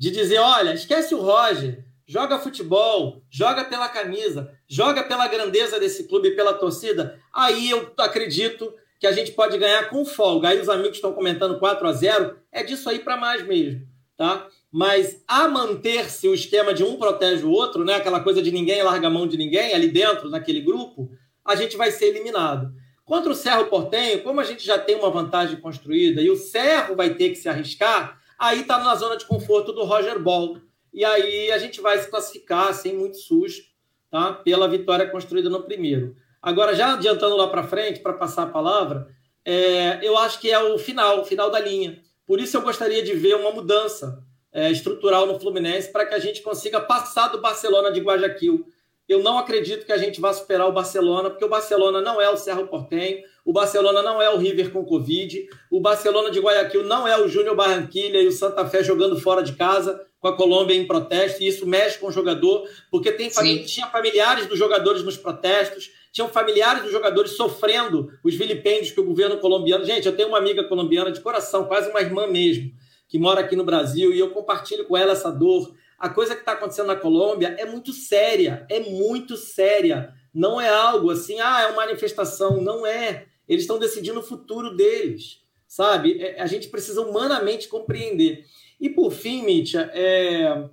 de dizer: olha, esquece o Roger, joga futebol, joga pela camisa, joga pela grandeza desse clube pela torcida, aí eu acredito que a gente pode ganhar com folga. Aí os amigos estão comentando 4 a 0 é disso aí para mais mesmo, tá? mas a manter-se o esquema de um protege o outro, né? aquela coisa de ninguém larga a mão de ninguém ali dentro, naquele grupo, a gente vai ser eliminado. Contra o Cerro Portenho, como a gente já tem uma vantagem construída e o Cerro vai ter que se arriscar, aí está na zona de conforto do Roger Ball. E aí a gente vai se classificar sem muito susto, tá? Pela vitória construída no primeiro. Agora, já adiantando lá para frente, para passar a palavra, é, eu acho que é o final, o final da linha. Por isso eu gostaria de ver uma mudança é, estrutural no Fluminense para que a gente consiga passar do Barcelona de Guayaquil. Eu não acredito que a gente vá superar o Barcelona, porque o Barcelona não é o Cerro Portenho, o Barcelona não é o River com Covid, o Barcelona de Guayaquil não é o Júnior Barranquilha e o Santa Fé jogando fora de casa com a Colômbia em protesto, e isso mexe com o jogador, porque tem tinha familiares dos jogadores nos protestos, tinham familiares dos jogadores sofrendo os vilipêndios que o governo colombiano. Gente, eu tenho uma amiga colombiana de coração, quase uma irmã mesmo que mora aqui no Brasil, e eu compartilho com ela essa dor. A coisa que está acontecendo na Colômbia é muito séria, é muito séria. Não é algo assim, ah, é uma manifestação. Não é. Eles estão decidindo o futuro deles, sabe? É, a gente precisa humanamente compreender. E por fim, Mítia, é...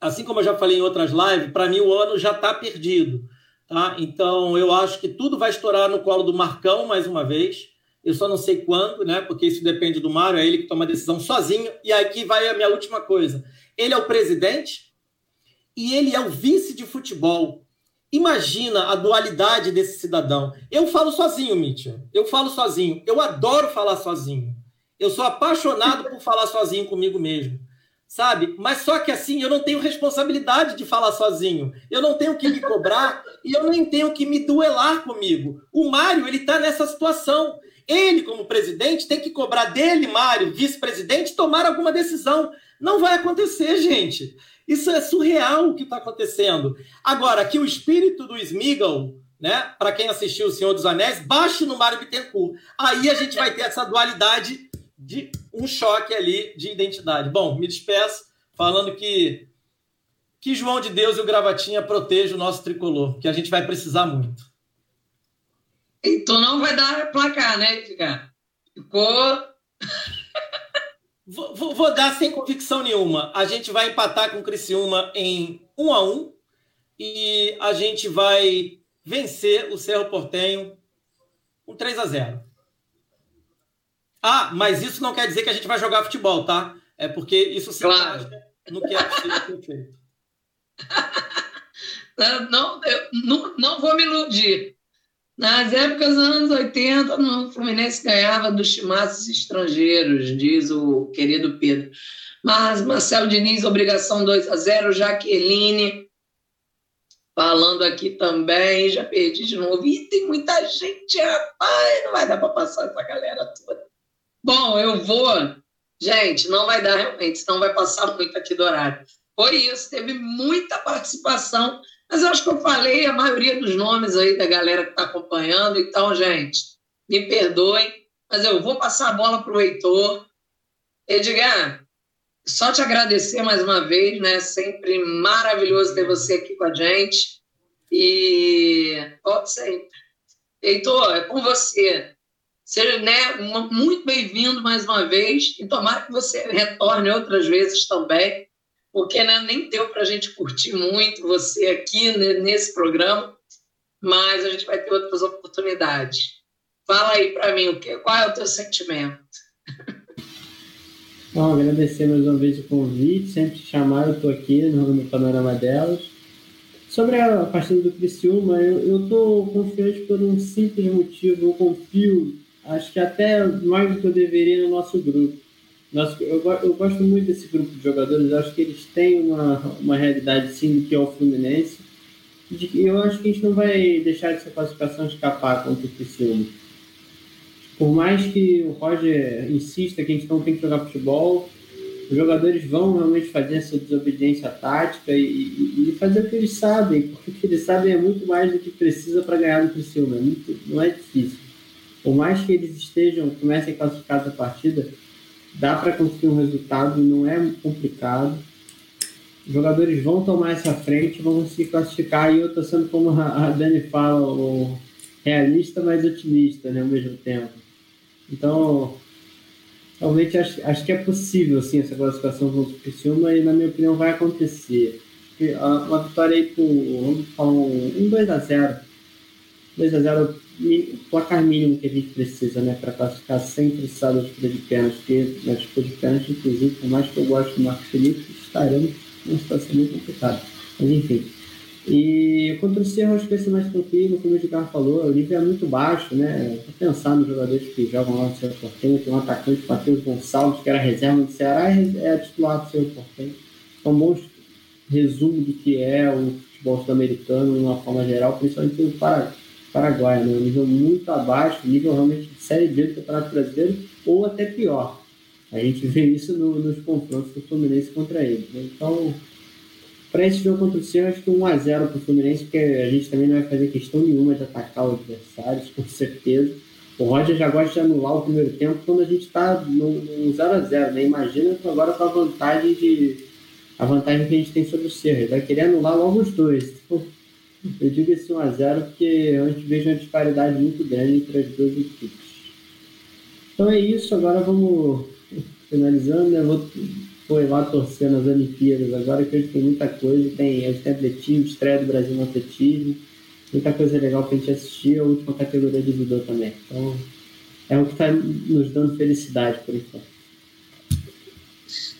assim como eu já falei em outras lives, para mim o ano já está perdido. Tá? Então eu acho que tudo vai estourar no colo do Marcão mais uma vez. Eu só não sei quando, né? Porque isso depende do Mário, é ele que toma a decisão sozinho. E aqui vai a minha última coisa. Ele é o presidente e ele é o vice de futebol. Imagina a dualidade desse cidadão. Eu falo sozinho, Mitchell. Eu falo sozinho. Eu adoro falar sozinho. Eu sou apaixonado por falar sozinho comigo mesmo. Sabe? Mas só que assim, eu não tenho responsabilidade de falar sozinho. Eu não tenho que me cobrar e eu nem tenho que me duelar comigo. O Mário, ele tá nessa situação. Ele, como presidente, tem que cobrar dele, Mário, vice-presidente, tomar alguma decisão. Não vai acontecer, gente. Isso é surreal o que está acontecendo. Agora, que o espírito do Smeagol, né, para quem assistiu O Senhor dos Anéis, baixe no Mário Bittencourt. Aí a gente vai ter essa dualidade de um choque ali de identidade. Bom, me despeço falando que que João de Deus e o Gravatinha protejam o nosso tricolor, que a gente vai precisar muito. Então não vai dar placar, né, Edgar? Ficou. Vou, vou, vou, dar sem convicção nenhuma. A gente vai empatar com o Criciúma em 1 a 1 e a gente vai vencer o Cerro Portenho com 3 a 0. Ah, mas isso não quer dizer que a gente vai jogar futebol, tá? É porque isso se claro. no que é possível feito. [laughs] Não, eu, não, não vou me iludir. Nas épocas dos anos 80, o Fluminense ganhava dos timaços estrangeiros, diz o querido Pedro. Mas Marcelo Diniz, obrigação 2 a 0 Jaqueline falando aqui também, já perdi de novo. E tem muita gente, rapaz, não vai dar para passar essa galera toda. Bom, eu vou. Gente, não vai dar realmente, senão vai passar muito aqui do horário. Foi isso, teve muita participação mas eu acho que eu falei a maioria dos nomes aí da galera que está acompanhando. Então, gente, me perdoem, mas eu vou passar a bola para o Heitor. Edgar, só te agradecer mais uma vez, né? Sempre maravilhoso ter você aqui com a gente. E pode sempre. Heitor, é com você. Seja né, muito bem-vindo mais uma vez e tomara que você retorne outras vezes também, porque né, nem deu para a gente curtir muito você aqui né, nesse programa, mas a gente vai ter outras oportunidades. Fala aí para mim, o que, qual é o teu sentimento? [laughs] Bom, agradecer mais uma vez o convite, sempre te chamar, eu estou aqui no, no, panorama delas. Sobre a partida do Criciúma, eu estou confiante por um simples motivo, eu confio, acho que até mais do que eu deveria no nosso grupo. Nosso, eu, eu gosto muito desse grupo de jogadores, acho que eles têm uma, uma realidade sim do que é o Fluminense, e eu acho que a gente não vai deixar essa classificação escapar contra o Criciúma por mais que o Roger insista que a gente não tem que jogar futebol, os jogadores vão realmente fazer essa desobediência tática e, e, e, fazer o que eles sabem, porque o que eles sabem é muito mais do que precisa para ganhar no Criciúma, é muito, não é difícil. Por mais que eles estejam, comecem a classificar a partida, dá para conseguir um resultado, não é complicado. Os jogadores vão tomar essa frente, vão conseguir classificar, e eu estou sendo, como a Dani fala, o realista, mas otimista né, ao mesmo tempo então, realmente acho, acho que é possível assim, essa classificação contra o Criciúma e, na minha opinião, vai acontecer. Uma vitória aí vamos falar, um 2x0. 2x0 o placar mínimo que a gente precisa, né, para classificar sem precisar da disputa de pênalti, porque na disputa de pênalti, inclusive, por mais que eu goste do Marcos Felipe, estaremos numa situação muito complicada. Mas enfim, e contra o Cerro, acho que vai ser mais tranquilo, como o Edgar falou, o nível é muito baixo, né? Vou pensar nos jogadores que jogam lá no Cerro Portenho, tem um atacante, Matheus Gonçalves, que era reserva do Ceará, é, é titular do Cerro Portenho. São bons resumos do que é o futebol sul-americano, de uma forma geral, principalmente o Paraguai, né? Um nível muito abaixo, nível realmente de Série B do Campeonato Brasileiro, ou até pior. A gente vê isso no, nos confrontos do Fluminense contra ele. Né? Então, para esse jogo contra o Ceará, acho que 1x0 para o Fluminense, porque a gente também não vai fazer questão nenhuma de atacar o adversário, [laughs] com certeza. O Roger já gosta de anular o primeiro tempo quando a gente está no 0x0, né? Imagina agora com a vantagem de. a vantagem que a gente tem sobre o Cerro. Ele vai querer anular logo os dois. Eu digo esse 1x0 porque a gente vejo uma disparidade muito grande entre as duas equipes. Então é isso, agora vamos finalizando, né? Vou foi lá torcer nas Olimpíadas. Agora que hoje tem muita coisa, tem, atletismo, estreia do Brasil no atletismo, muita coisa legal para a gente assistir, a última categoria de judô também. Então, é o que está nos dando felicidade por enquanto.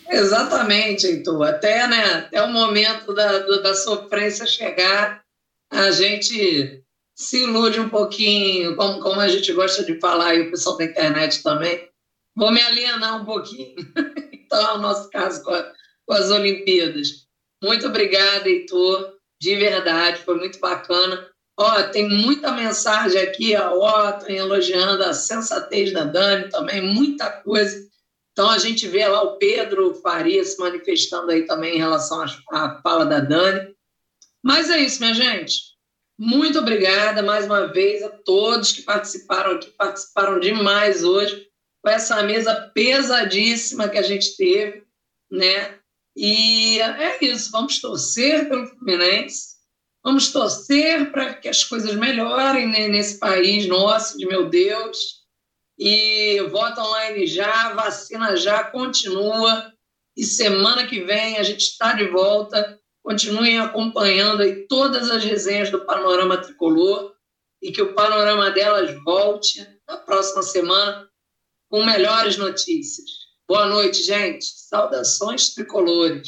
Exatamente, Heitor. Até, né, até o momento da, da sofrência chegar, a gente se ilude um pouquinho, como, como a gente gosta de falar, e o pessoal da internet também. Vou me alienar um pouquinho. [laughs] Então, é o nosso caso com, a, com as Olimpíadas. Muito obrigada, Heitor, de verdade, foi muito bacana. Ó, tem muita mensagem aqui, a elogiando a sensatez da Dani também, muita coisa. Então a gente vê lá o Pedro Faria se manifestando aí também em relação à fala da Dani. Mas é isso, minha gente. Muito obrigada mais uma vez a todos que participaram aqui, participaram demais hoje com essa mesa pesadíssima que a gente teve, né? E é isso, vamos torcer pelo Fluminense, vamos torcer para que as coisas melhorem né, nesse país nosso, de meu Deus. E voto online já, vacina já, continua. E semana que vem a gente está de volta. Continuem acompanhando aí todas as resenhas do Panorama Tricolor e que o panorama delas volte na próxima semana com melhores notícias. Boa noite, gente. Saudações tricolores.